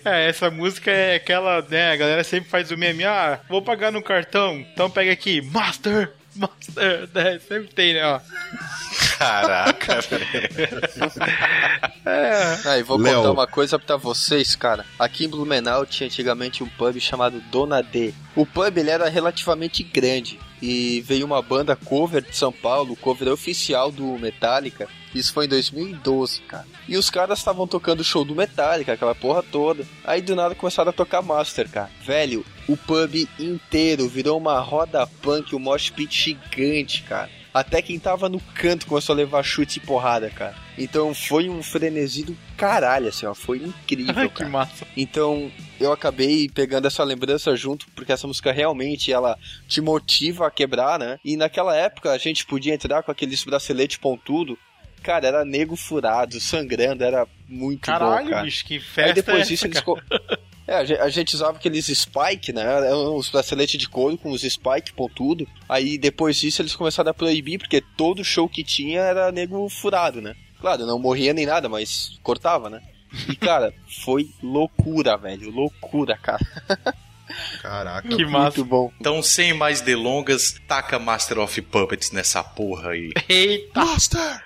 É, essa música é aquela, né? A galera sempre faz o meme, ah, vou pagar no cartão, então pega aqui, Master, Master, né? Sempre tem, né, ó. Caraca, velho. É, Ah, e vou Léo. contar uma coisa pra vocês, cara. Aqui em Blumenau tinha antigamente um pub chamado Dona D. O pub ele era relativamente grande e veio uma banda cover de São Paulo, cover oficial do Metallica. Isso foi em 2012, cara. E os caras estavam tocando o show do Metallica, aquela porra toda. Aí do nada começaram a tocar Master, cara. Velho, o pub inteiro virou uma roda punk, um mosh pit gigante, cara. Até quem tava no canto começou a levar chute e porrada, cara. Então foi um frenesi do caralho, assim, ó. Foi incrível, Ai, que massa. Então eu acabei pegando essa lembrança junto, porque essa música realmente ela te motiva a quebrar, né? E naquela época a gente podia entrar com aqueles braceletes pontudo. Cara, era nego furado, sangrando, era muito bom, Caralho, cara. bicho, que Aí festa depois é disso eles. É, a gen- a gente usava aqueles spike, né? Os braceletes de couro com os spike pontudo. Aí depois disso eles começaram a proibir, porque todo show que tinha era nego furado, né? Claro, não morria nem nada, mas cortava, né? E cara, foi loucura, velho. Loucura, cara. Caraca. Que massa. Muito bom. Então, sem mais delongas, taca Master of Puppets nessa porra aí. Eita! Master!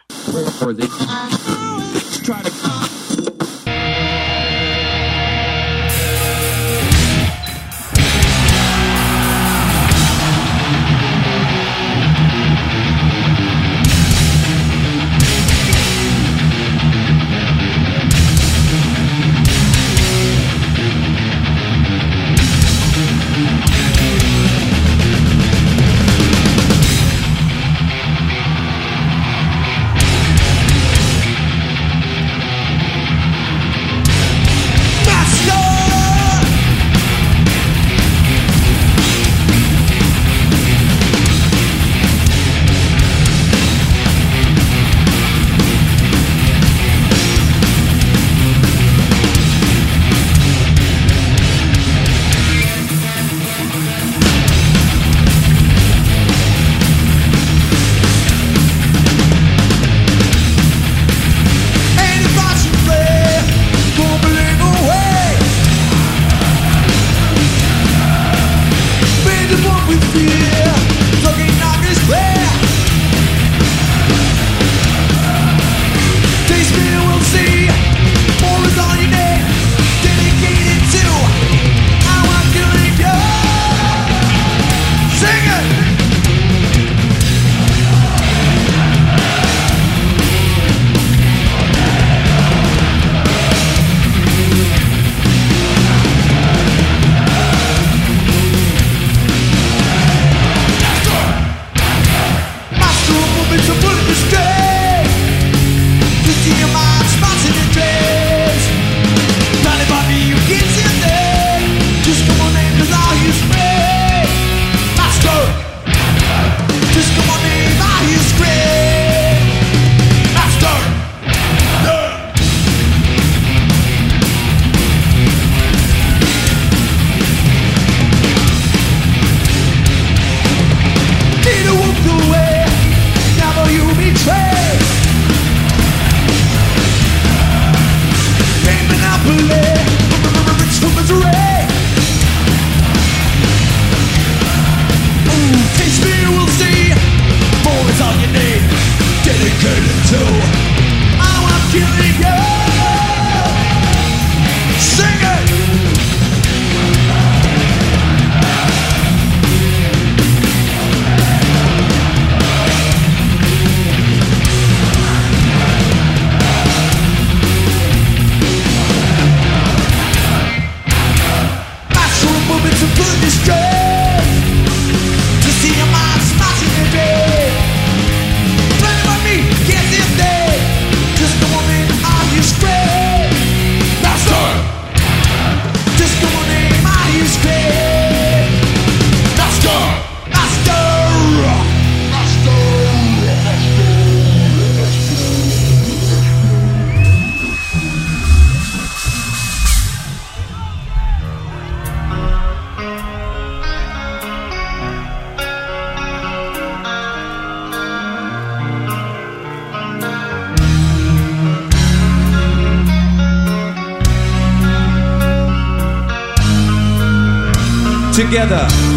Together.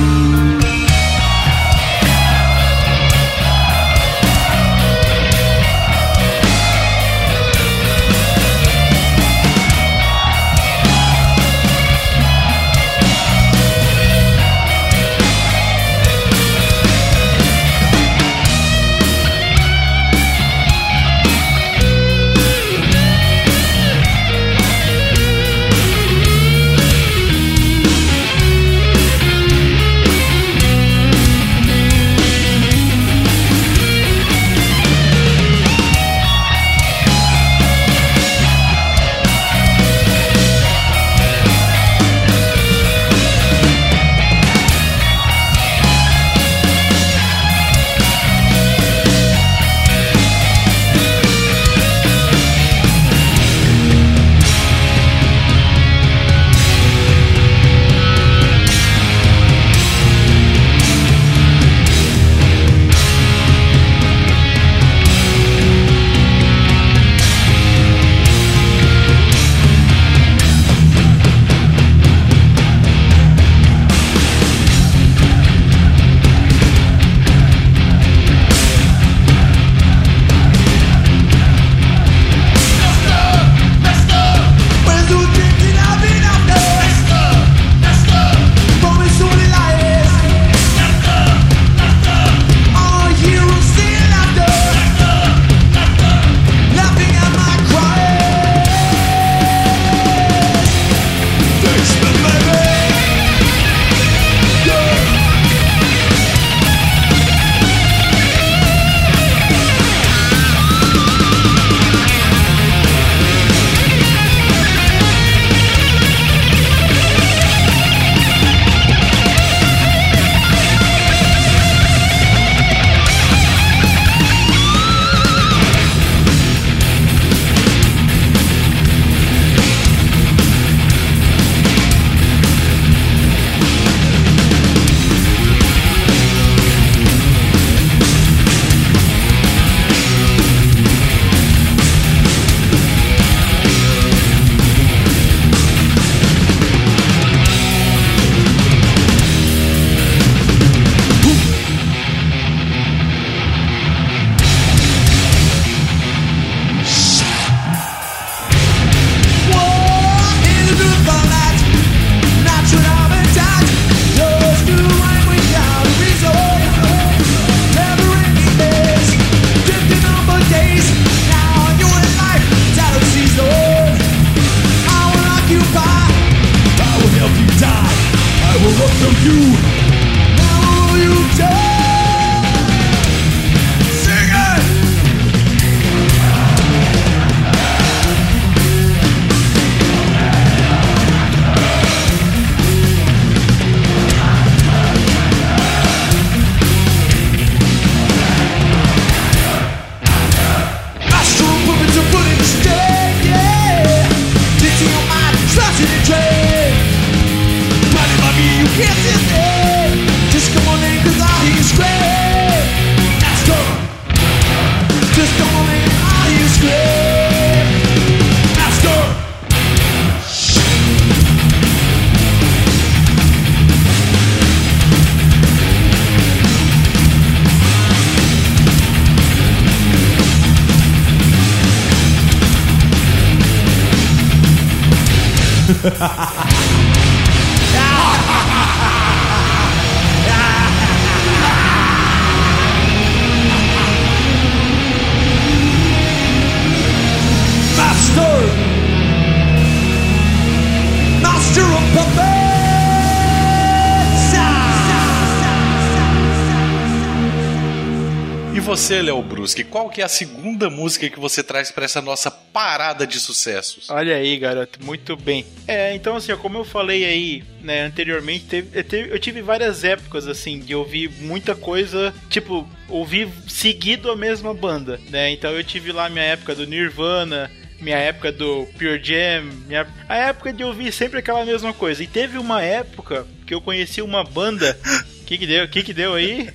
Você, Léo Brusque, qual que é a segunda música que você traz pra essa nossa parada de sucessos? Olha aí, garoto, muito bem. É, então assim, como eu falei aí, né, anteriormente, teve- eu, teve- eu tive várias épocas, assim, de ouvir muita coisa, tipo, ouvir seguido a mesma banda, né? Então eu tive lá minha época do Nirvana, minha época do Pure Jam, minha, a época de ouvir sempre aquela mesma coisa. E teve uma época que eu conheci uma banda. O que que deu? O que que deu aí?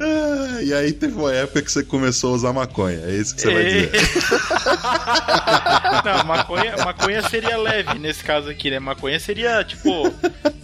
Ah, e aí teve uma época que você começou a usar maconha. É isso que você vai É. dizer. Não, maconha, maconha seria leve nesse caso aqui, né? Maconha seria, tipo,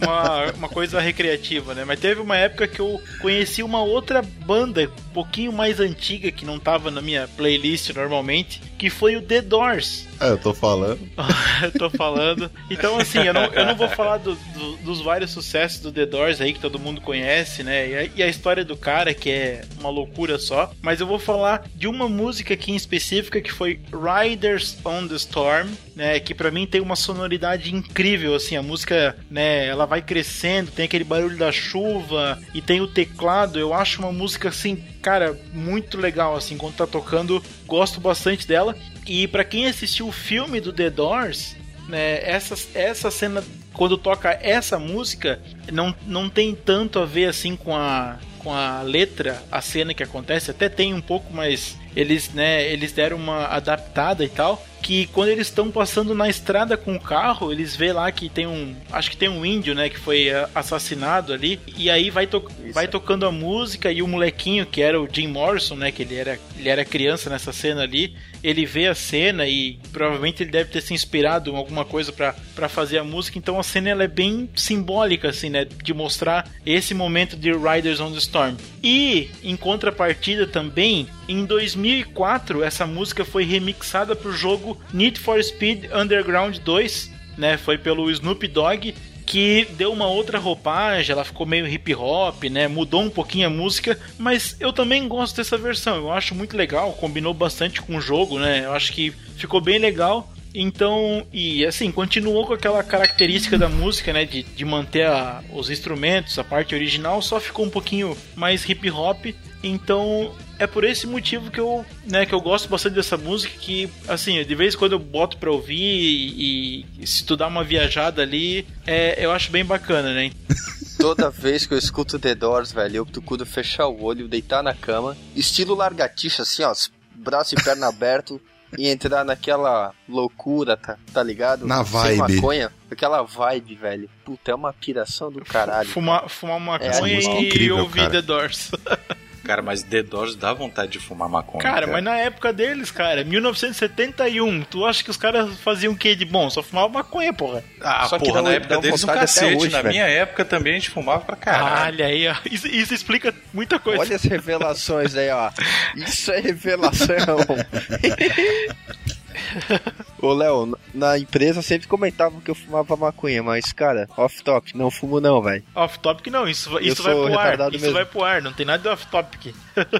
uma, uma coisa recreativa, né? Mas teve uma época que eu conheci uma outra banda, um pouquinho mais antiga, que não tava na minha playlist normalmente, que foi o The Doors. É, eu tô falando. eu tô falando. Então, assim, eu não, eu não vou falar do- do- dos vários sucessos do The Doors aí que todo mundo conhece, né? E a, e a história do cara, que é uma loucura só. Mas eu vou falar de uma música aqui em específica que foi Riders on the Storm, né? Que pra mim tem uma sonoridade incrível, assim. A música, né? Ela vai crescendo, tem aquele barulho da chuva e tem o teclado. Eu acho uma música, assim, cara, muito legal, assim. Quando tá tocando, gosto bastante dela. E pra quem assistiu o filme do The Doors, né, essa, essa cena, quando toca essa música, não, não tem tanto a ver assim com a, com a letra, a cena que acontece, até tem um pouco, mas eles, né, eles deram uma adaptada e tal. Que quando eles estão passando na estrada com o carro, eles vê lá que tem um. Acho que tem um índio, né? Que foi ah, assassinado ali. E aí vai, to vai tocando a música e o molequinho, que era o Jim Morrison, né? Que ele era, ele era criança nessa cena ali. Ele vê a cena e provavelmente ele deve ter se inspirado em alguma coisa para fazer a música. Então a cena ela é bem simbólica, assim, né? De mostrar esse momento de Riders on the Storm. E em contrapartida também, em 2004, essa música foi remixada para o jogo Need for Speed Underground 2, né? Foi pelo Snoop Dogg que deu uma outra roupagem, ela ficou meio hip hop, né? Mudou um pouquinho a música, mas eu também gosto dessa versão. Eu acho muito legal, combinou bastante com o jogo, né? Eu acho que ficou bem legal. Então, e assim, continuou com aquela característica da música, né? De, de manter a- os instrumentos, a parte original, só ficou um pouquinho mais hip hop. Então, é por esse motivo que eu, né, que eu gosto bastante dessa música, que, assim, de vez em quando eu boto pra ouvir e, e se tu dá uma viajada ali, é, eu acho bem bacana, né? Toda vez que eu escuto The Doors, velho, eu procuro fechar o olho, deitar na cama, estilo largatixa, assim, ó, braço e perna aberto, e entrar naquela loucura, tá, tá ligado? Na Sem vibe. maconha, aquela vibe, velho. Puta, é uma piração do caralho. Fumar, fumar maconha É, e incrível, ouvir cara. The Doors. Cara, mas The Doors dá vontade de fumar maconha. Cara, mas na época deles, cara, 1971, tu acha que os caras faziam o quê de bom? Só fumavam maconha, porra. Ah, Só que porra, dá- na época deles um cacete. hoje, na velho. minha época também a gente fumava pra caralho. Olha aí, ó. Isso, isso explica muita coisa. Olha as revelações aí, ó. Isso é revelação. Ô, Léo, na empresa sempre comentavam que eu fumava maconha, mas, cara, off-top, não fumo não, velho. Off-topic não, isso, vai- isso Eu vai pro ar. Isso mesmo. vai pro ar, não tem nada de off-topic.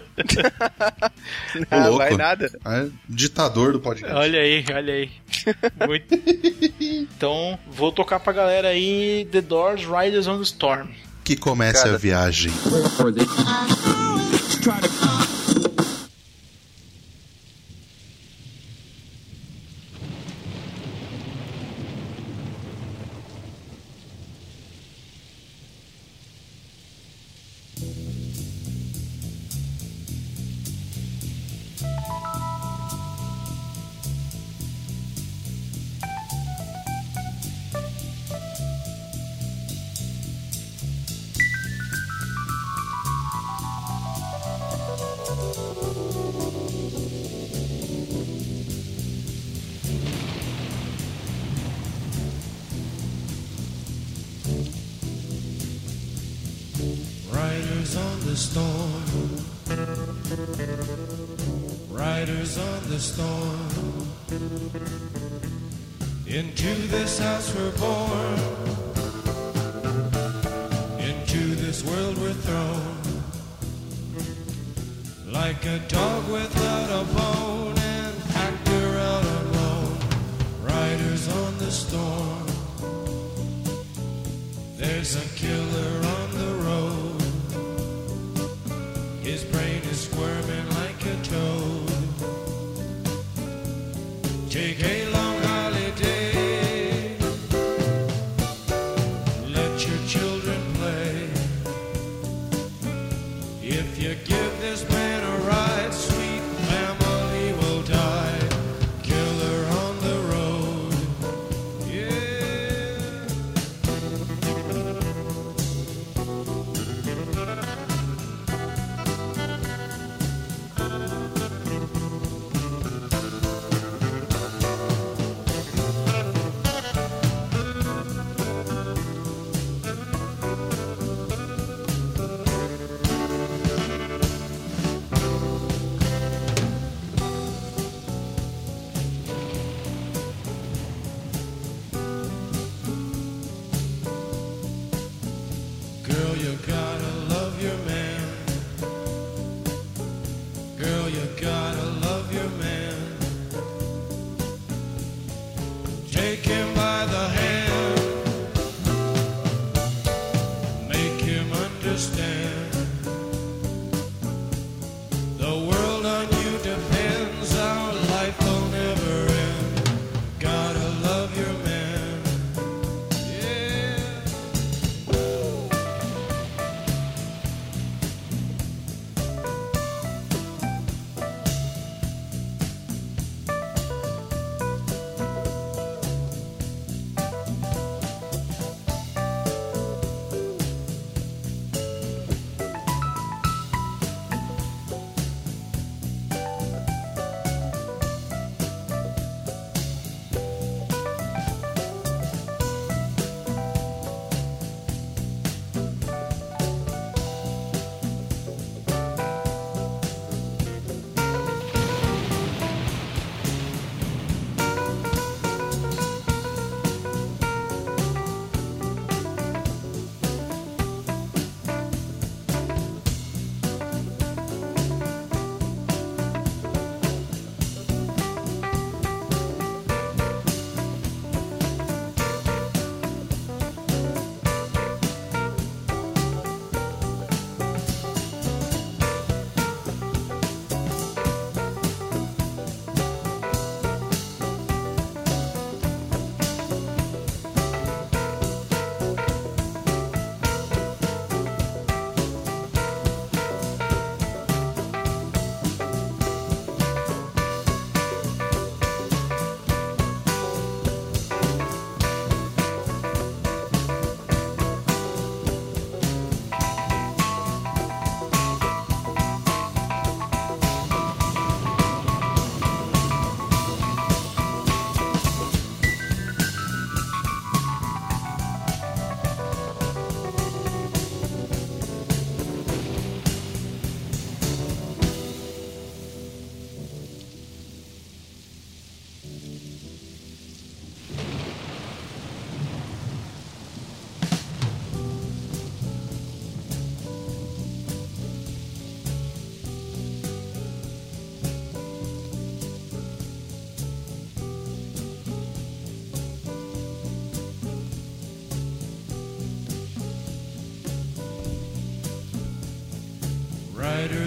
Ah, louco. vai nada. É ditador do podcast. Olha aí, olha aí. Muito- Então, vou tocar pra galera aí The Doors Riders on the Storm. Que comece Cara. a viagem. Riders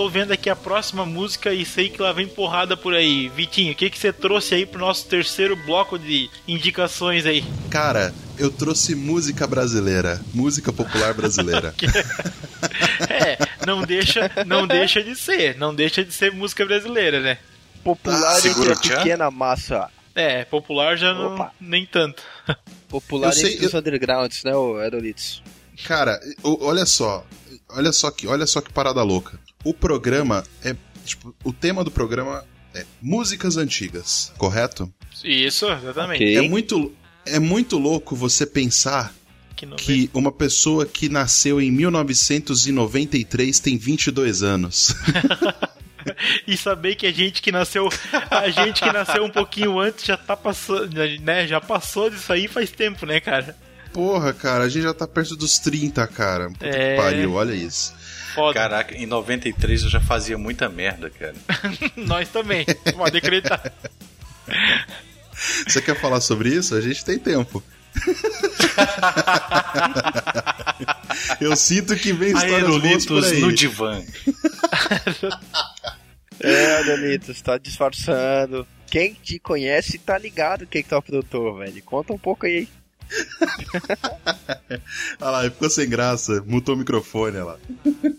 Tô vendo aqui a próxima música e sei que lá vem porrada por aí. Vitinho, o que, que você trouxe aí pro nosso terceiro bloco de indicações aí? Cara, eu trouxe música brasileira. Música popular brasileira. É, não deixa, não deixa de ser, não deixa de ser música brasileira, né? Popular segura entre a pequena massa. É, popular já não, nem tanto. Popular Eu sei- entre os undergrounds, né, Aerolitos? Cara, olha só. Olha só que, olha só que parada louca. O programa é. Tipo, o tema do programa é músicas antigas, correto? Isso, exatamente. Ok. É muito, é muito louco você pensar Que que uma pessoa que nasceu em 1993 tem 22 anos. E saber que a gente que nasceu, a gente que nasceu um pouquinho antes já tá passando, né? Já passou disso aí faz tempo, né, cara? Porra, cara, a gente já tá perto dos 30, cara. Puta É. que pariu, olha isso. Foda. Caraca, em 93 eu já fazia muita merda, cara. Nós também. Pode acreditar. Você quer falar sobre isso? A gente tem tempo. Eu sinto que vem histórias boas no divã. É, Aerolitos, tá disfarçando. Quem te conhece tá ligado quem que tá o produtor, velho. Conta um pouco aí. Olha lá, ficou sem graça, mutou o microfone olha lá.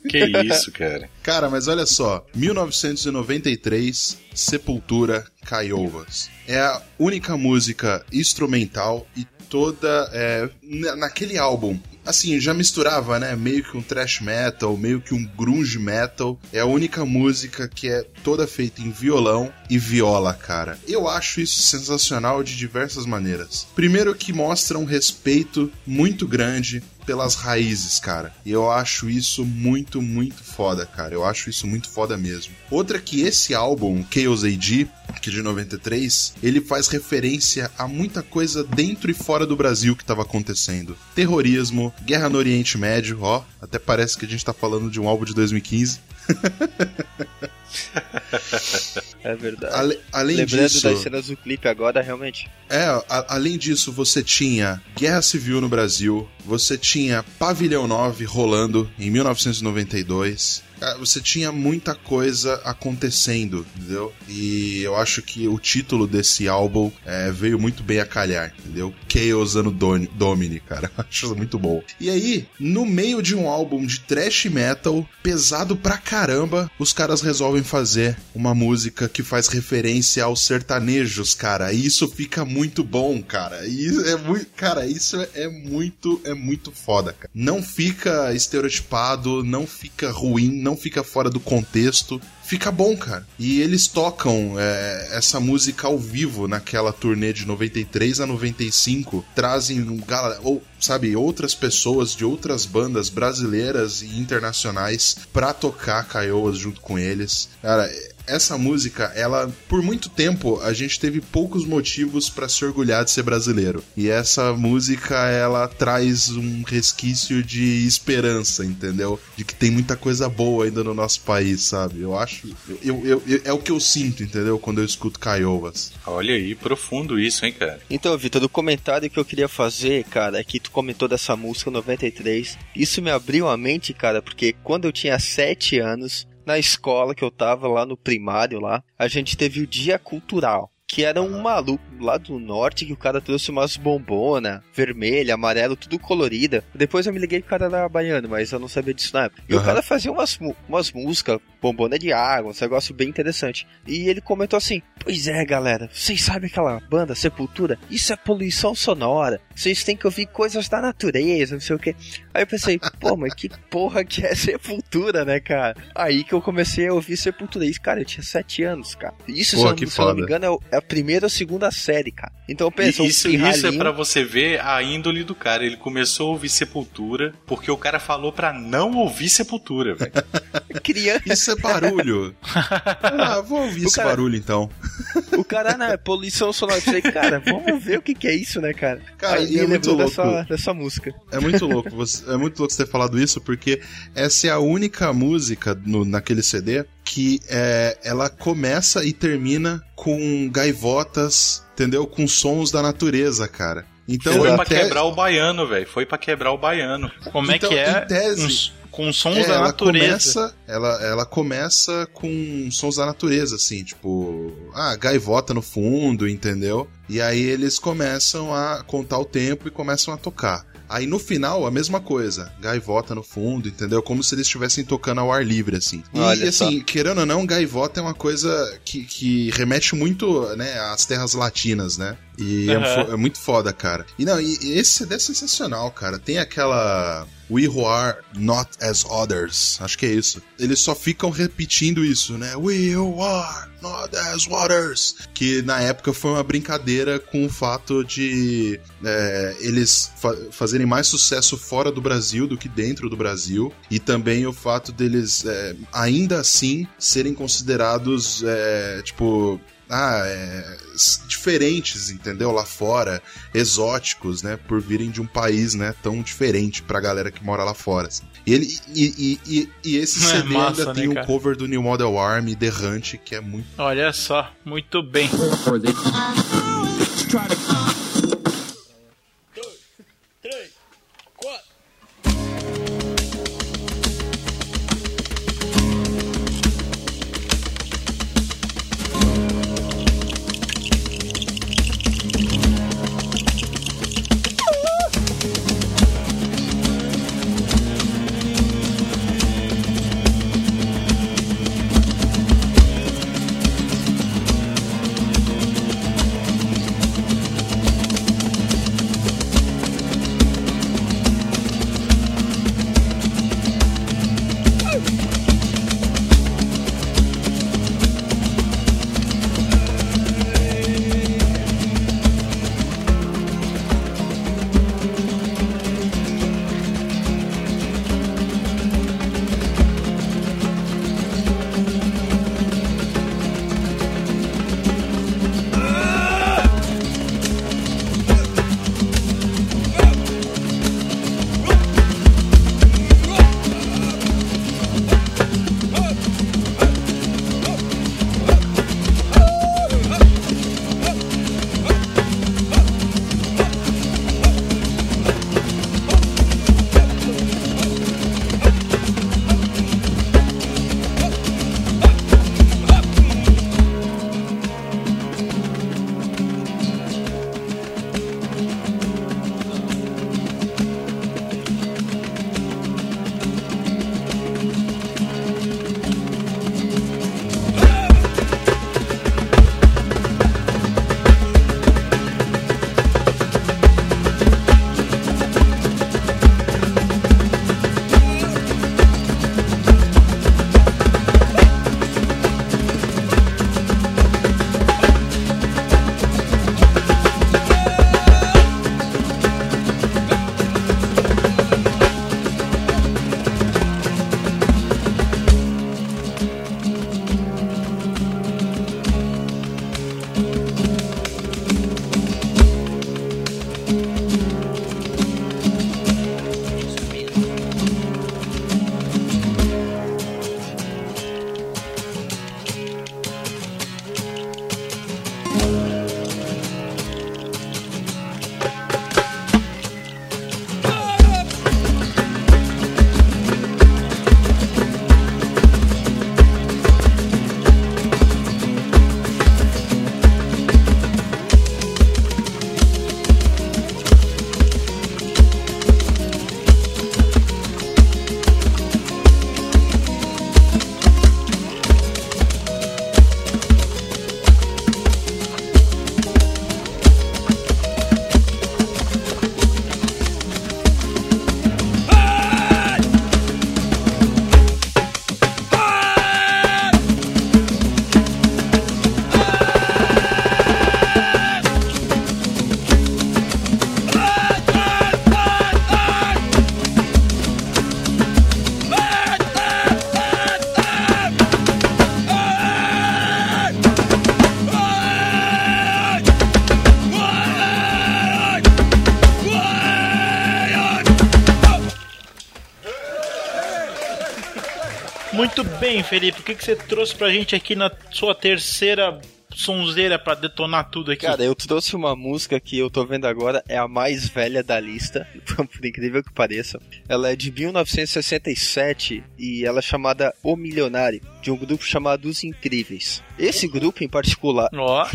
Que isso, cara. Cara, mas olha só, 1993, Sepultura, Caiovas. É a única música instrumental e toda é, na- naquele álbum. Assim, já misturava, né? Meio que um thrash metal, meio que um grunge metal. É a única música que é toda feita em violão e viola, cara. Eu acho isso sensacional de diversas maneiras. Primeiro que mostra um respeito muito grande pelas raízes, cara. E eu acho isso muito, muito foda, cara. Eu acho isso muito foda mesmo. Outra que esse álbum, Chaos AD, que é de 93, ele faz referência a muita coisa dentro e fora do Brasil que estava acontecendo. Terrorismo, guerra no Oriente Médio, ó, até parece que a gente tá falando de um álbum de 2015. É verdade. Ale- além Lembrando disso, das cenas do clipe agora, realmente. É, a- além disso, você tinha Guerra Civil no Brasil, você tinha Pavilhão 9 rolando em 1992. Cara, Você tinha muita coisa acontecendo, entendeu? E eu acho que o título desse álbum é, veio muito bem a calhar, entendeu? Chaos Ano Domini, cara. Acho muito bom. E aí, no meio de um álbum de thrash metal, pesado pra caramba, os caras resolvem fazer uma música que faz referência aos sertanejos, cara. E isso fica muito bom, cara. E é muito, cara, isso é, é muito, é muito foda, cara. Não fica estereotipado, não fica ruim, não fica fora do contexto. Fica bom, cara. E eles tocam é, essa música ao vivo naquela turnê de 93 a 95. Trazem, um gala- ou, sabe, outras pessoas de outras bandas brasileiras e internacionais pra tocar Caioas junto com eles. Cara, essa música, ela, por muito tempo, a gente teve poucos motivos pra se orgulhar de ser brasileiro. E essa música, ela traz um resquício de esperança, entendeu? De que tem muita coisa boa ainda no nosso país, sabe? Eu acho. Eu, eu, eu- é o que eu sinto, entendeu? Quando eu escuto Caiovas. Olha aí, profundo isso, hein, cara. Então, Vitor, o comentário que eu queria fazer, cara, é que tu comentou dessa música 93. Isso me abriu a mente, cara, porque quando eu tinha 7 anos, na escola que eu tava lá no primário lá, a gente teve o dia cultural. Que era um maluco lá do norte que o cara trouxe umas bombona, vermelha, amarelo, tudo colorida. Depois eu me liguei que o cara era baiano, mas eu não sabia disso na época. E o Aham. cara fazia umas, umas músicas, bombona de água, um negócio bem interessante. E ele comentou assim: Pois é, galera, vocês sabem aquela banda Sepultura? Isso é poluição sonora. Vocês têm que ouvir coisas da natureza, não sei o que. Aí eu pensei, pô, mas que porra que é Sepultura, né, cara? Aí que eu comecei a ouvir Sepultura. E, cara, eu tinha sete anos, cara. Isso, Porra, se, eu, que se eu não me engano, é o- é a primeira ou segunda série, cara. Então eu penso, um isso, isso é pra você ver a índole do cara. Ele começou a ouvir Sepultura porque o cara falou pra não ouvir Sepultura, velho. criança. Isso é barulho. ah, vou ouvir O esse cara- barulho então. O cara, né, poluição sonora. Eu falei, cara, vamos ver o que, que é isso, né, cara? Cara, Aí é muito lembrou louco. dessa, dessa música. É muito louco, você- é muito louco você ter falado isso, porque essa é a única música no- naquele CD que é, ela começa e termina com gaivotas, entendeu? Com sons da natureza, cara. Então, Foi pra te- quebrar o baiano, velho. Foi pra quebrar o baiano. Como é Então, que é? em tese, uns- com sons É, da ela natureza. Começa, ela, ela começa com sons da natureza, assim, tipo, ah, gaivota no fundo, entendeu? E aí eles começam a contar o tempo e começam a tocar. Aí no final, a mesma coisa, gaivota no fundo, entendeu? Como se eles estivessem tocando ao ar livre, assim. E Olha assim, querendo ou não, gaivota é uma coisa que, que remete muito, né, às terras latinas, né? E é, Aham. fo- é muito foda, cara. E não, e e esse CD é sensacional, cara. Tem aquela. We who are not as others. Acho que é isso. Eles só ficam repetindo isso, né? We who are not as others. Que na época foi uma brincadeira com o fato de é, eles fa- fazerem mais sucesso fora do Brasil do que dentro do Brasil. E também o fato deles, é, ainda assim, serem considerados, é, tipo. Ah, é, diferentes, entendeu? Lá fora, exóticos, né? Por virem de um país, né? Tão diferente pra galera que mora lá fora. assim. E, ele, e, e, e, e esse É CD massa, ainda né, tem o cara? cover do New Model Army, The Hunt, que é muito. Olha só, muito bem. Que, que você trouxe pra gente aqui na sua terceira sonzeira pra detonar tudo aqui? Cara, eu trouxe uma música que eu tô vendo agora, é a mais velha da lista, por incrível que pareça. Ela é de 1967 e ela é chamada O Milionário, de um grupo chamado Os Incríveis. Esse grupo em particular, Ó,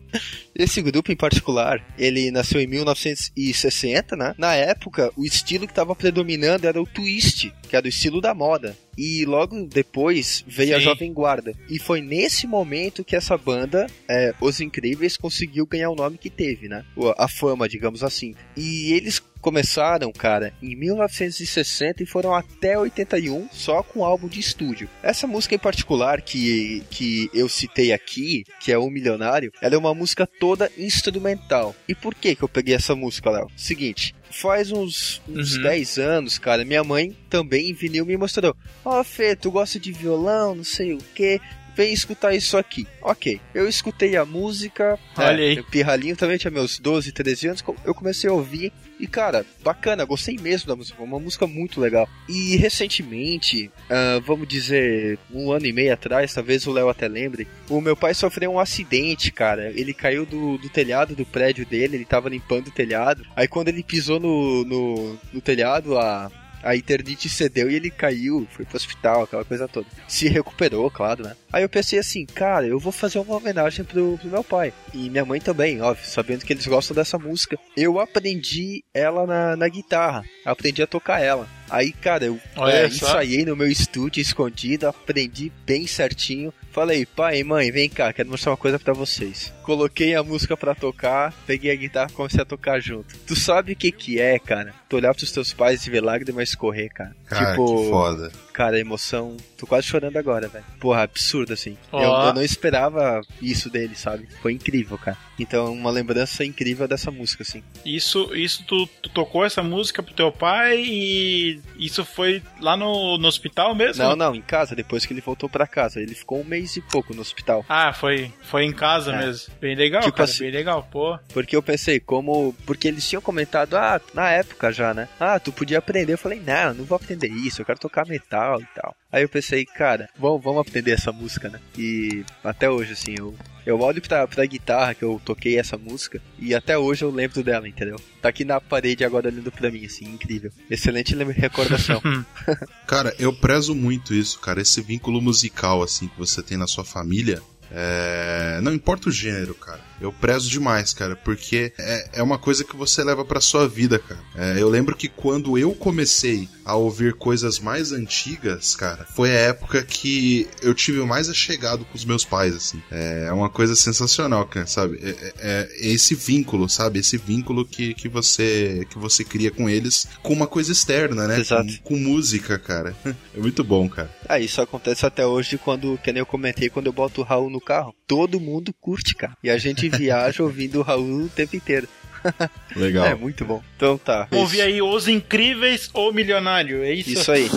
esse grupo em particular, ele nasceu em 1960, né? Na época, o estilo que tava predominando era o twist, que era o estilo da moda. E logo depois veio a Sim. Jovem Guarda. E foi nesse momento que essa banda, é, Os Incríveis, conseguiu ganhar o nome que teve, né? A fama, digamos assim. E eles começaram, cara, em 1960 e foram até 81 só com álbum de estúdio. Essa música em particular que, que eu citei aqui, que é O Milionário, ela é uma música toda instrumental. E por que que eu peguei essa música, Léo? Seguinte, faz uns, uns Uhum. 10 anos, cara, minha mãe também em vinil me mostrou. Ó, Fê, tu gosta de violão, não sei o quê. Vem escutar isso aqui. Ok, eu escutei a música. Olha é, aí. Pirralhinho também tinha meus 12, 13 anos. Eu comecei a ouvir e, cara, bacana, gostei mesmo da música. Uma música muito legal. E recentemente, ah, vamos dizer, um ano e meio atrás, talvez o Léo até lembre, o meu pai sofreu um acidente, cara. Ele caiu do, do telhado do prédio dele, ele tava limpando o telhado. Aí quando ele pisou no, no, no telhado, a. A internite cedeu e ele caiu, foi pro hospital, aquela coisa toda. Se recuperou, claro, né? Aí eu pensei assim, cara, eu vou fazer uma homenagem pro, pro meu pai. E minha mãe também, óbvio, sabendo que eles gostam dessa música. Eu aprendi ela na, na guitarra, aprendi a tocar ela. Aí, cara, eu é, ensaiei no meu estúdio escondido, aprendi bem certinho. Falei, pai e mãe, vem cá, quero mostrar uma coisa pra vocês. Coloquei a música pra tocar, peguei a guitarra e comecei a tocar junto. Tu sabe o que que é, cara? Tu olhar pros teus pais e ver lágrimas escorrer, cara. Cara, tipo, que foda. Cara, a emoção. Tô quase chorando agora, velho. Porra, absurdo, assim. Ó. Eu, eu não esperava isso dele, sabe? Foi incrível, cara. Então, uma lembrança incrível dessa música, assim. isso, isso tu, tu tocou essa música pro teu pai e isso foi lá no, no hospital mesmo? Não, não, em casa, depois que ele voltou pra casa. Ele ficou um mês e pouco no hospital. Ah, foi, foi em casa É. mesmo. Bem legal, Tipo cara, assim- bem legal, pô. Porque eu pensei, como. Porque eles tinham comentado, ah, na época já, né? Ah, tu podia aprender. Eu falei, não, não vou aprender isso, eu quero tocar metal e tal. Aí eu pensei, cara, vamos, vamos aprender essa música, né? E até hoje, assim, eu, eu olho pra, pra guitarra que eu toquei essa música e até hoje eu lembro dela, entendeu? Tá aqui na parede agora olhando pra mim, assim, incrível. Excelente recordação. Cara, eu prezo muito isso, cara. Esse vínculo musical, assim, que você tem na sua família. É... Não importa o gênero, cara. Eu prezo demais, cara, porque é, é uma coisa que você leva pra sua vida, cara. É, eu lembro que quando eu comecei a ouvir coisas mais antigas, cara, foi a época que eu tive mais achegado com os meus pais, assim. É uma coisa sensacional, cara, sabe? É, é- é esse vínculo, sabe? Esse vínculo que, que você que você cria com eles com uma coisa externa, né? Exato. Com, com música, cara. É muito bom, cara. Ah, isso acontece até hoje quando, que nem eu comentei, quando eu boto o Raul no carro. Todo mundo curte, cara. E a gente viaja ouvindo o Raul o tempo inteiro. Legal. É muito bom. Então tá. Vamos ouvir aí Os Incríveis ou Milionário, é isso? Isso aí.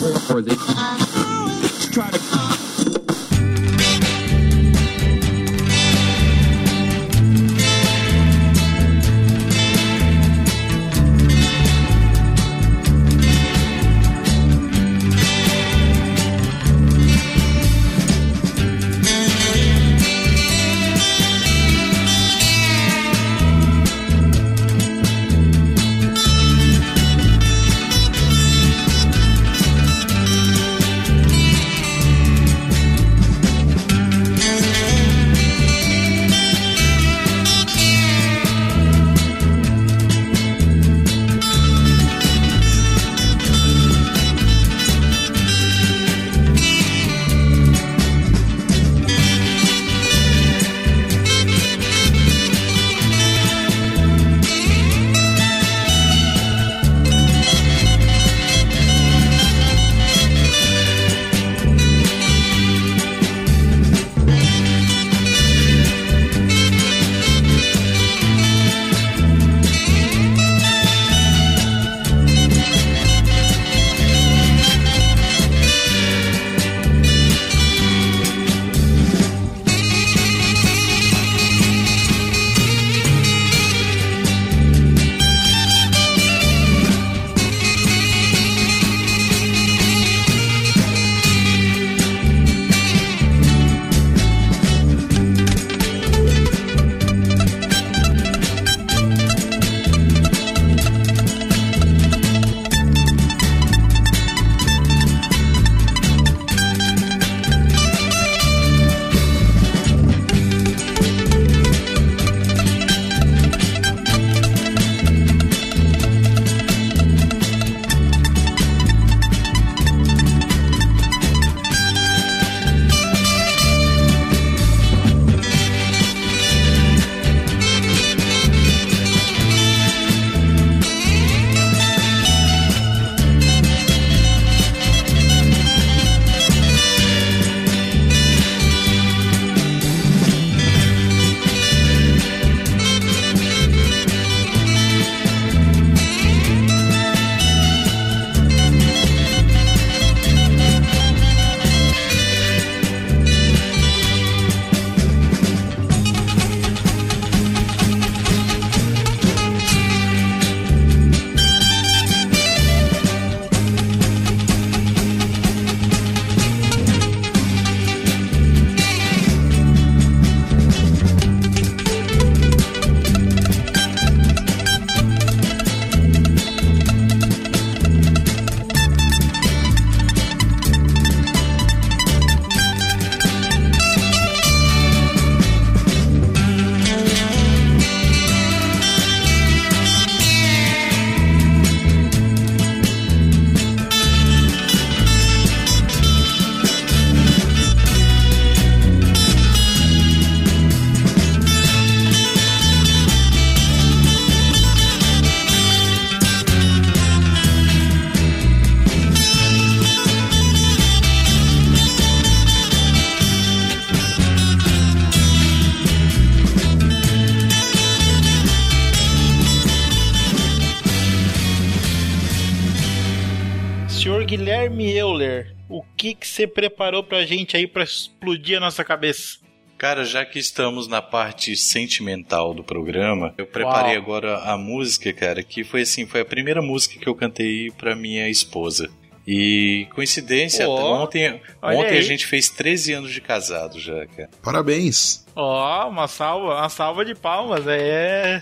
Você preparou pra gente aí pra explodir a nossa cabeça? Cara, já que estamos na parte sentimental do programa, eu preparei Uau. agora a música, cara, que foi assim, foi a primeira música que eu cantei pra minha esposa. E coincidência, Ó, ontem, ontem aí. a gente fez 13 anos de casado já, cara. Parabéns. Ó, uma salva, uma salva de palmas, é.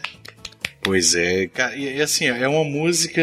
Pois é, cara, e, e assim, é uma música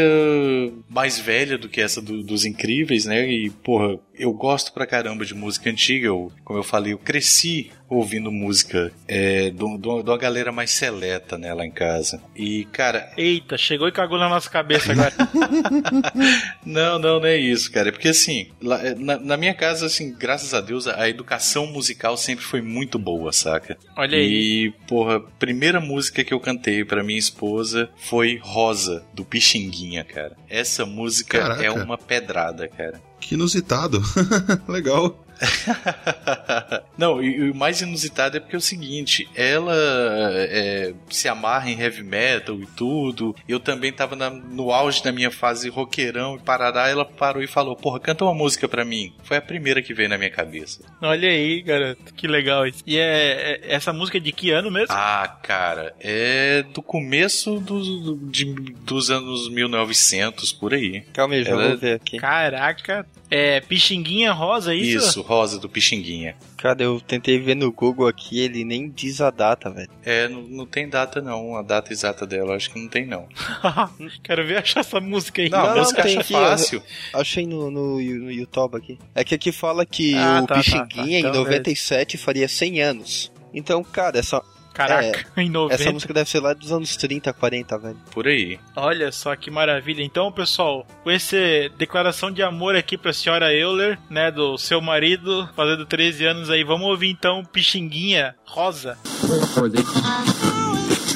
mais velha do que essa do- dos Incríveis, né? E, porra, eu gosto pra caramba de música antiga. Eu, como eu falei, eu cresci ouvindo música é, de uma galera mais seleta, né, lá em casa. E, cara, Eita, chegou e cagou na nossa cabeça agora. não, não, não é isso, cara. É porque assim, lá- é, na, na minha casa, assim, graças a Deus, a educação musical sempre foi muito boa, saca? Olha aí. E, porra, a primeira música que eu cantei pra minha esposa foi Rosa, do Pixinguinha, cara. Essa música Caraca. é uma pedrada, cara. Que inusitado. Legal. Não, e, e o mais inusitado é porque é o seguinte, ela é, se amarra em heavy metal e tudo. Eu também tava na- no auge da minha fase roqueirão e parará, ela parou e falou, porra, canta uma música pra mim. Foi a primeira que veio na minha cabeça. Olha aí, garoto, que legal isso. E é, é- essa música é de que ano mesmo? Ah, cara, é do começo dos, de- dos anos 1900, por aí. Calma aí, já Ela- vou ver aqui. Caraca, é Pixinguinha Rosa, é isso? Isso, Rosa do Pixinguinha. Cara, eu tentei ver no Google aqui, ele nem diz a data, velho. É, não, não tem data não, a data exata dela, acho que não tem não. Quero ver achar essa música aí. Não, a música tem acha aqui, fácil. eu Achei no, no, no YouTube aqui. É que aqui fala que Ah, o tá, tá, Pixinguinha tá. em Então, 97 faria 100 anos. Então, cara, essa, Caraca, em 90. essa música deve ser lá dos anos 30, 40, velho. Por aí. Olha só que maravilha. Então, pessoal, com essa declaração de amor aqui pra senhora Euler, né, do seu marido, fazendo 13 anos aí, vamos ouvir então Pixinguinha Rosa.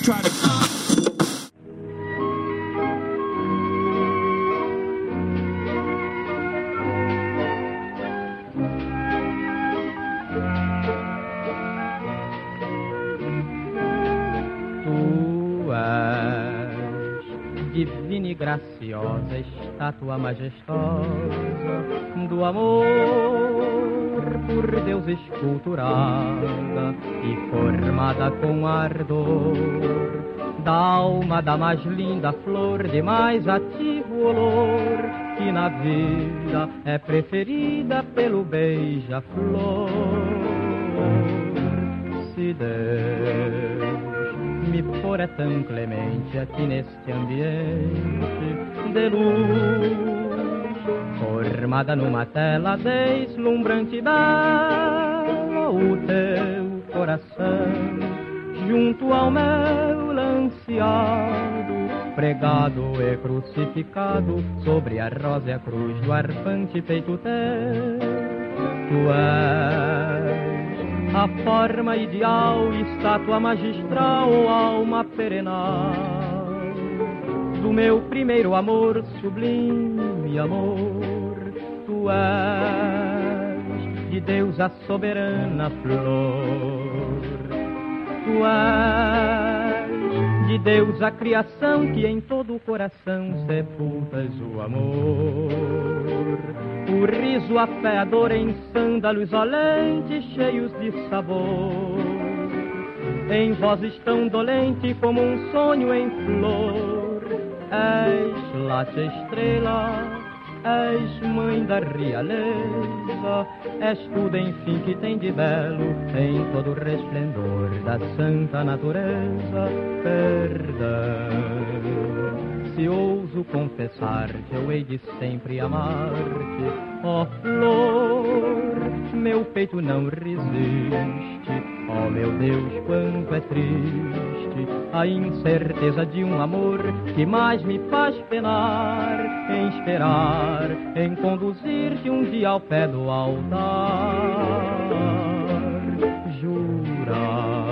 Tu divina e graciosa, estátua majestosa do amor, por Deus esculturada e formada com ardor da alma da mais linda flor, de mais ativo olor, que na vida é preferida pelo beija-flor. Se Deus me for é tão clemente aqui neste ambiente de luz, formada numa tela deslumbrante bela, o teu coração junto ao meu lanceado, pregado e crucificado sobre a rosa e a cruz do arfante peito teu. Tu és a forma ideal, estátua magistral, alma perenal do meu primeiro amor, sublime amor. Tu és de Deus a soberana flor. Tu és de Deus a criação que em todo o coração sepultas o amor. O riso, a fé, a dor em sândalos olentes cheios de sabor. Em vozes tão dolente como um sonho em flor. És late estrela, és mãe da realeza, és tudo enfim que tem de belo em todo o resplendor da santa natureza. Perdão, se ouso confessar-te, eu hei de sempre amar-te, ó flor, meu peito não resiste, ó meu Deus, quanto é triste a incerteza de um amor que mais me faz penar em esperar, em conduzir-te um dia ao pé do altar. Jurar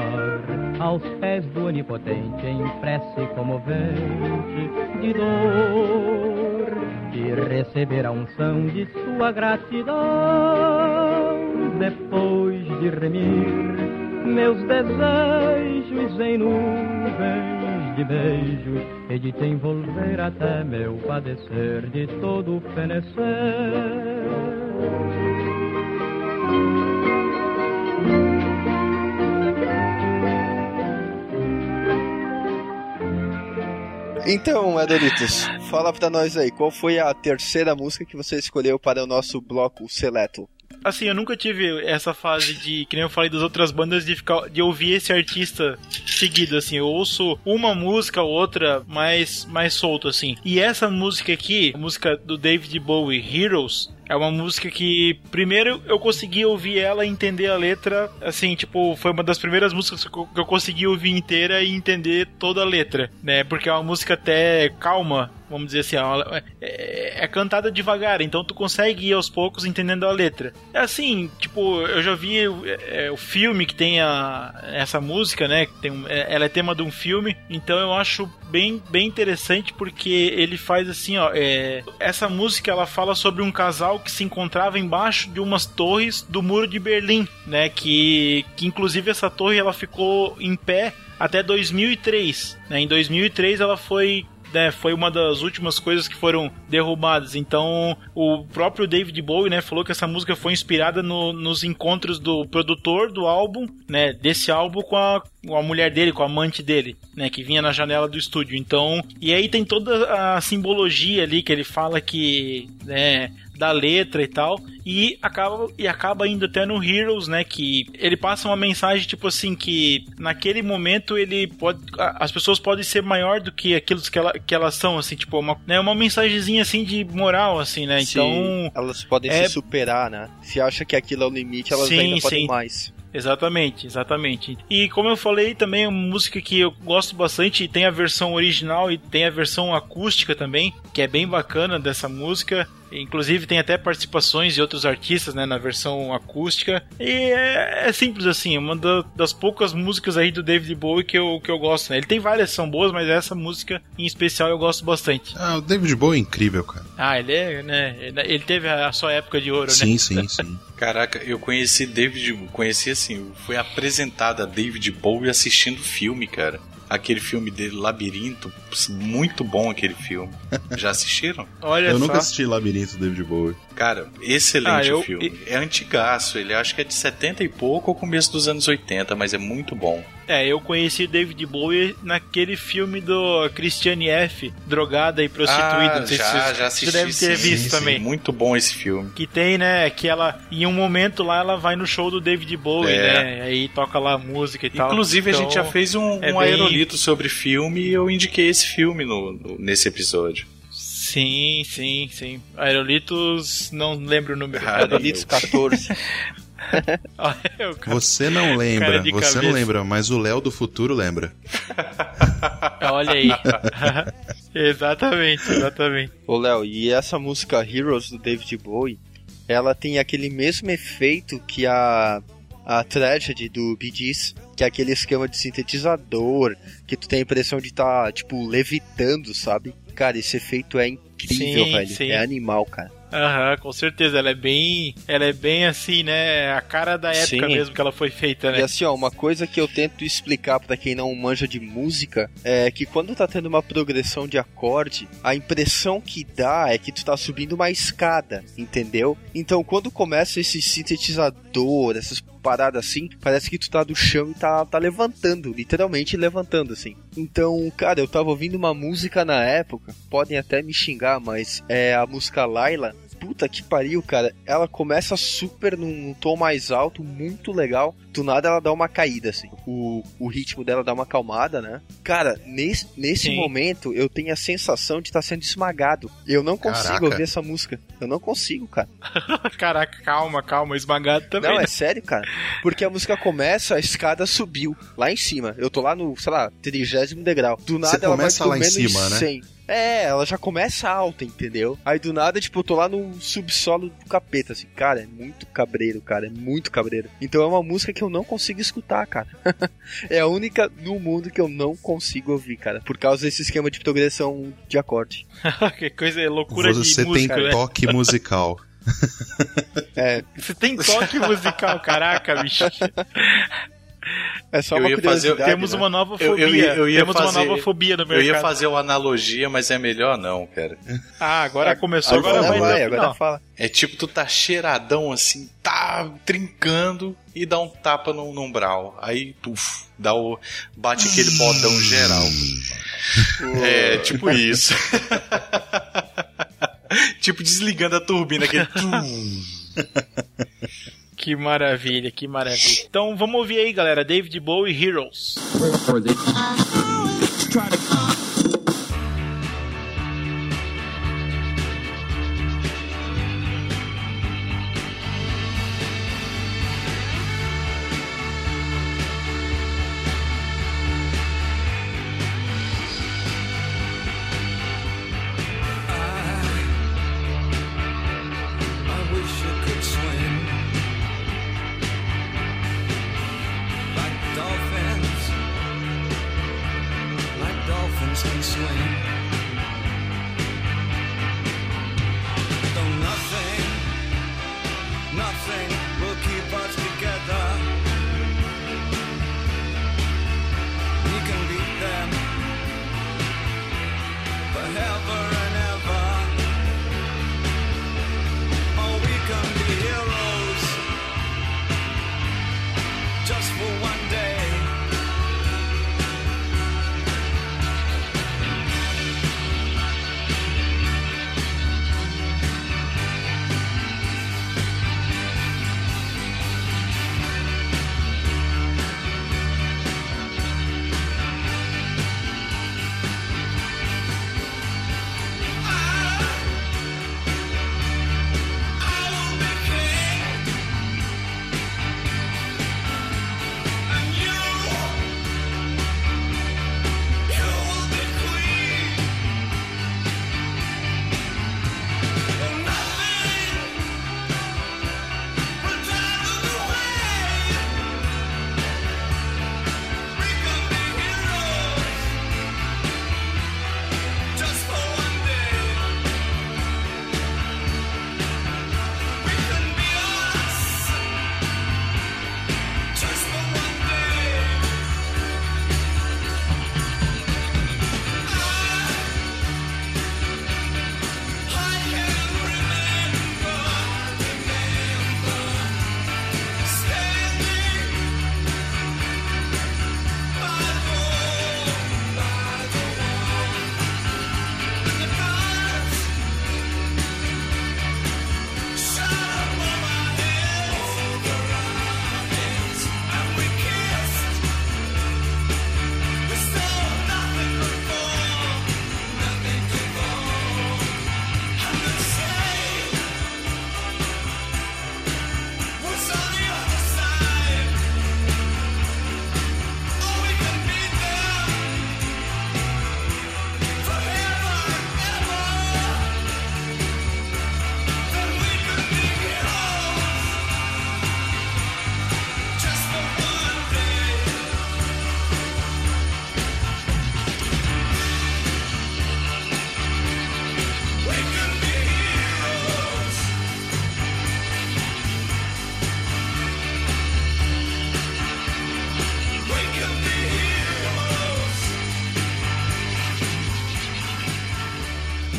aos pés do onipotente em prece comovente de dor e receber a unção de sua gratidão depois de remir meus desejos em nuvens de beijos e de te envolver até meu padecer de todo fenecer. Então, Adoritos, fala pra nós aí, qual foi a terceira música que você escolheu para o nosso bloco seleto? Assim, eu nunca tive essa fase de, que nem eu falei das outras bandas, de ficar de ouvir esse artista seguido, assim. Eu ouço uma música ou outra mais, mais solto, assim. E essa música aqui, a música do David Bowie, Heroes, é uma música que, primeiro, eu consegui ouvir ela e entender a letra, assim, tipo, foi uma das primeiras músicas que eu consegui ouvir inteira e entender toda a letra, né? Porque é uma música até calma, vamos dizer assim, ela é, é cantada devagar, então tu consegue ir aos poucos entendendo a letra. É assim, tipo, eu já vi é, o filme que tem a, essa música, né? Tem um- é- ela é tema de um filme, então eu acho bem, bem interessante porque ele faz assim, ó, é, essa música ela fala sobre um casal que se encontrava embaixo de umas torres do muro de Berlim, né? Que, que inclusive essa torre ela ficou em pé até 2003, né? Em 2003 ela foi né, foi uma das últimas coisas que foram derrubadas. Então, o próprio David Bowie, né, falou que essa música foi inspirada no- nos encontros do produtor do álbum, né, desse álbum com a, com a mulher dele, com a amante dele, né, que vinha na janela do estúdio. Então, e aí tem toda a simbologia ali que ele fala que, né, da letra e tal, e acaba e acaba indo até no Heroes, né, que ele passa uma mensagem tipo assim que naquele momento ele pode as pessoas podem ser maior do que aquilo que, ela, que elas são, assim, tipo uma, né, uma mensagenzinha assim de moral assim, né? Se Então, elas podem é- se superar, né? Se acha que aquilo é o limite, elas Sim, ainda podem sim. mais. Exatamente, exatamente. E como eu falei, também é uma música que eu gosto bastante, e tem a versão original e tem a versão acústica também, que é bem bacana dessa música. Inclusive tem até participações de outros artistas, né, na versão acústica. E é, é simples assim, é uma da- das poucas músicas aí do David Bowie que eu, que eu gosto, né. Ele tem várias que são boas, mas essa música em especial eu gosto bastante. Ah, o David Bowie é incrível, cara. Ah, ele é, né, ele teve a sua época de ouro, Sim, né. sim, sim. Caraca, eu conheci David, conheci assim, foi apresentada a David Bowie assistindo o filme, cara. Aquele filme dele, Labirinto, muito bom aquele filme. Já assistiram? Olha eu só. nunca assisti Labirinto do David Bowie. Cara, excelente Ah, eu- o filme. É antigaço, ele acho que é de 70 e pouco ou começo dos anos 80, mas é muito bom. É, eu conheci David Bowie naquele filme do Christiane F, drogada e prostituída. Ah, não sei se já, já assisti. você deve ter sim, visto sim, também. Muito bom esse filme. Que tem, né, que ela, em um momento lá, ela vai no show do David Bowie, É. né, aí toca lá a música e tal. Inclusive, a Então, gente já fez um, é um bem- aerolito sobre filme e eu indiquei esse filme no, no- nesse episódio. Sim, sim, sim. Aerolitos, não lembro o número. Aerolitos 14. Olha, o cara- Você não lembra, você não cabeça. lembra, mas o Léo do futuro lembra. Olha aí. exatamente, exatamente. Ô, Léo, e essa música Heroes do David Bowie, ela tem aquele mesmo efeito que a, a Tragedy do Bee Gees, que é aquele esquema de sintetizador, que tu tem a impressão de estar, tipo, levitando, sabe? Cara, esse efeito é incrível, Sim, velho. sim. É animal, cara. Aham, com certeza. Ela é bem. Ela é bem assim, né? A cara da época Sim. mesmo que ela foi feita, E né? assim, ó, uma coisa que eu tento explicar pra quem não manja de música é que quando tá tendo uma progressão de acorde, a impressão que dá é que tu tá subindo uma escada, entendeu? Então quando começa esse sintetizador, essas paradas assim, parece que tu tá do chão e tá, tá levantando, literalmente levantando assim. Então, cara, eu tava ouvindo uma música na época, podem até me xingar, mas é a música Laila. Puta que pariu, cara. Ela começa super num tom mais alto, muito legal. Do nada ela dá uma caída, assim. O, o ritmo dela dá uma acalmada, né? Cara, nesse, nesse Sim. momento eu tenho a sensação de estar sendo esmagado. Eu não consigo Caraca. ouvir essa música. Eu não consigo, cara. Caraca, calma, calma, esmagado também. Não, né? é sério, cara. Porque a música começa, a escada subiu lá em cima. Eu tô lá no, sei lá, trigésimo degrau. Do nada Você ela vai começa pro lá em menos cima, né? 100. É, ela já começa alta, entendeu? Aí do nada, tipo, eu tô lá no subsolo do capeta, assim. Cara, é muito cabreiro, cara. É muito cabreiro. Então é uma música que eu não consigo escutar, cara. é a única no mundo que eu não consigo ouvir, cara. Por causa desse esquema de progressão de acorde. que coisa, é loucura Você de música, tem né? toque musical. É, Você tem toque musical, caraca, bicho. É só Eu uma ia fazer-. Temos né? uma nova Eu, fobia. eu ia, eu ia Temos fazer, uma nova fobia no Eu mercado. ia fazer uma analogia, mas é melhor não, cara. Ah, agora começou, agora, Agora vai, vai, agora fala. É tipo, tu tá cheiradão assim, tá trincando e dá um tapa no, no umbral. Aí, puf, dá o, bate aquele bodão geral. É, tipo isso. tipo desligando a turbina, aquele. Que maravilha, que maravilha. Então vamos ouvir aí, galera. David Bowie Heroes.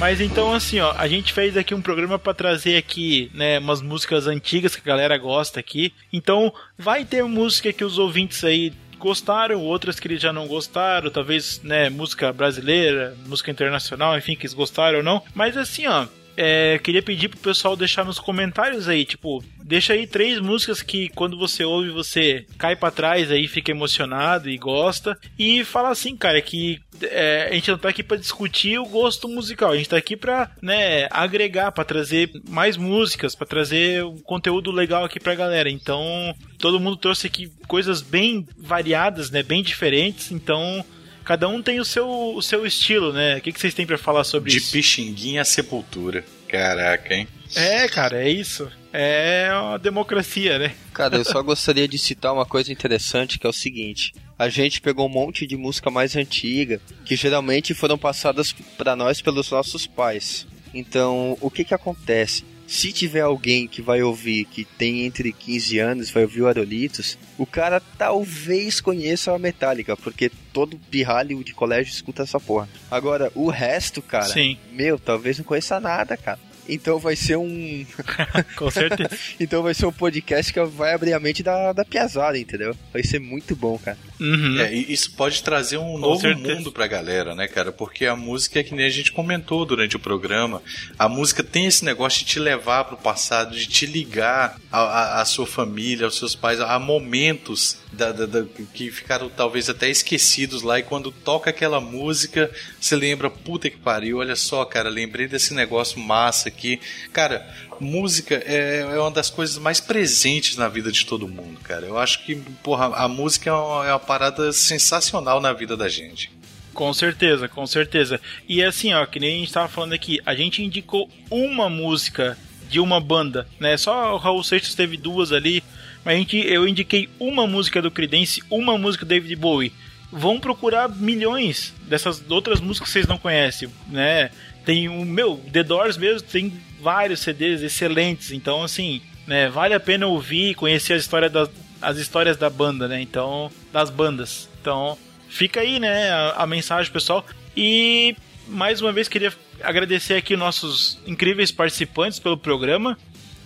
Mas então, assim, ó, a gente fez aqui um programa pra trazer aqui, né, umas músicas antigas que a galera gosta aqui. Então, vai ter música que os ouvintes aí gostaram, outras que eles já não gostaram, talvez, né, música brasileira, música internacional, enfim, que eles gostaram ou não. Mas assim, ó, é, queria pedir pro pessoal deixar nos comentários aí, tipo, deixa aí três músicas que quando você ouve você cai pra trás aí, fica emocionado e gosta. E fala assim, cara, que é, a gente não tá aqui pra discutir o gosto musical, a gente tá aqui pra, né, agregar, pra trazer mais músicas, pra trazer um conteúdo legal aqui pra galera. Então, todo mundo trouxe aqui coisas bem variadas, né, bem diferentes, então cada um tem o seu, o seu estilo, né? O que, que vocês têm pra falar sobre De isso? Pixinguinha a sepultura. Caraca, hein? É, cara, é isso. É uma democracia, né? Cara, eu só gostaria de citar uma coisa interessante que é o seguinte: a gente pegou um monte de música mais antiga que geralmente foram passadas pra nós pelos nossos pais. Então, o que que acontece? se tiver alguém que vai ouvir, que tem entre 15 anos, vai ouvir o Aerolitos, o cara talvez conheça a Metallica, porque todo pirralho de colégio escuta essa porra. Agora, o resto, cara, Sim. meu, talvez não conheça nada, cara. Então vai ser um. Com certeza. então vai ser um podcast que vai abrir a mente da, da piazada, entendeu? Vai ser muito bom, cara. Uhum. É, isso pode trazer um novo certeza. mundo pra galera, né, cara? Porque a música é que nem a gente comentou durante o programa. A música tem esse negócio de te levar pro passado, de te ligar à sua família, aos seus pais, a momentos da- da- da- que ficaram talvez até esquecidos lá. E quando toca aquela música, você lembra, puta que pariu, olha só, cara, lembrei desse negócio massa aqui. Cara, música é, é uma das coisas mais presentes na vida de todo mundo, cara. Eu acho que, porra, a música é uma, é uma parada sensacional na vida da gente. Com certeza, com certeza. E assim, ó, que nem a gente tava falando aqui, a gente indicou uma música de uma banda, né? Só o Raul Seixas teve duas ali, mas a gente, eu indiquei uma música do Creedence, uma música do David Bowie. Vão procurar milhões dessas outras músicas que vocês não conhecem, né? Tem o meu, The Doors mesmo, tem vários CDs excelentes, então assim, né, vale a pena ouvir e conhecer a história das as histórias da banda, né? Então, das bandas. Então, fica aí, né, a, a mensagem, pessoal. E mais uma vez queria agradecer aqui nossos incríveis participantes pelo programa.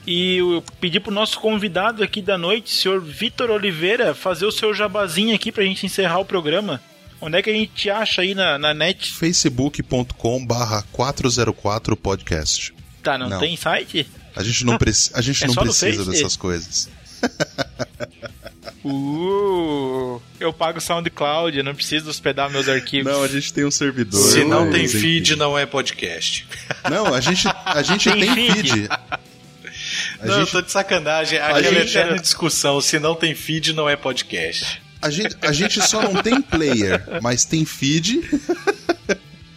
E eu pedi pro nosso convidado aqui da noite, senhor Vitor Oliveira, fazer o seu jabazinho aqui pra gente encerrar o programa. Onde é que a gente te acha aí na, na net? facebook.com barra 404 podcast. Tá, não, Não. tem site? A gente não, preci a gente É não precisa dessas coisas. Uh, eu pago SoundCloud, eu não preciso hospedar meus arquivos. Não, a gente tem um servidor. Se não tem enfim. feed, não é podcast. Não, a gente, a gente Tem tem, feed? feed. A não, eu gente, tô de sacanagem. Aquela gente- eterna discussão. Se não tem feed, não é podcast. a, gente, a gente só não tem player, mas tem feed.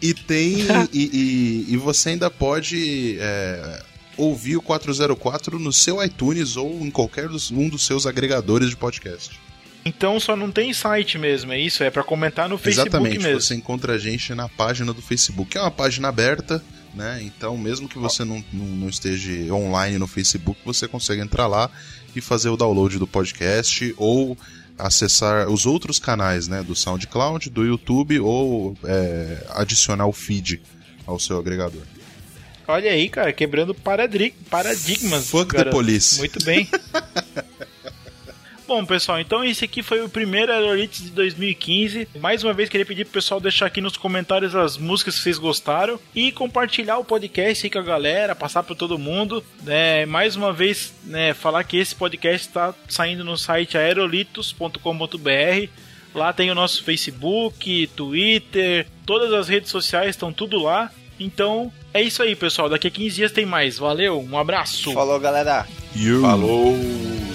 E tem. E, e, e você ainda pode é, ouvir o 404 no seu iTunes ou em qualquer dos, um dos seus agregadores de podcast. Então só não tem site mesmo, é isso? É pra comentar no Facebook Exatamente, mesmo. você encontra a gente na página do Facebook, é uma página aberta, né? Então, mesmo que você não, não, não esteja online no Facebook, você consegue entrar lá e fazer o download do podcast ou acessar os outros canais, né? Do SoundCloud, do YouTube ou é, adicionar o feed ao seu agregador. Olha aí, cara, quebrando paradigmas. Fuck the garoto. police. Muito bem. Bom, pessoal, então esse aqui foi o primeiro Aerolites de 2015. Mais uma vez, queria pedir pro pessoal deixar aqui nos comentários as músicas que vocês gostaram e compartilhar o podcast aí com a galera, passar para todo mundo. né? mais uma vez, né, falar que esse podcast está saindo no site aerolitos.com.br. Lá tem o nosso Facebook, Twitter, todas as redes sociais estão tudo lá. Então é isso aí, pessoal. Daqui a 15 dias tem mais. Valeu, um abraço. Falou, galera. You. Falou!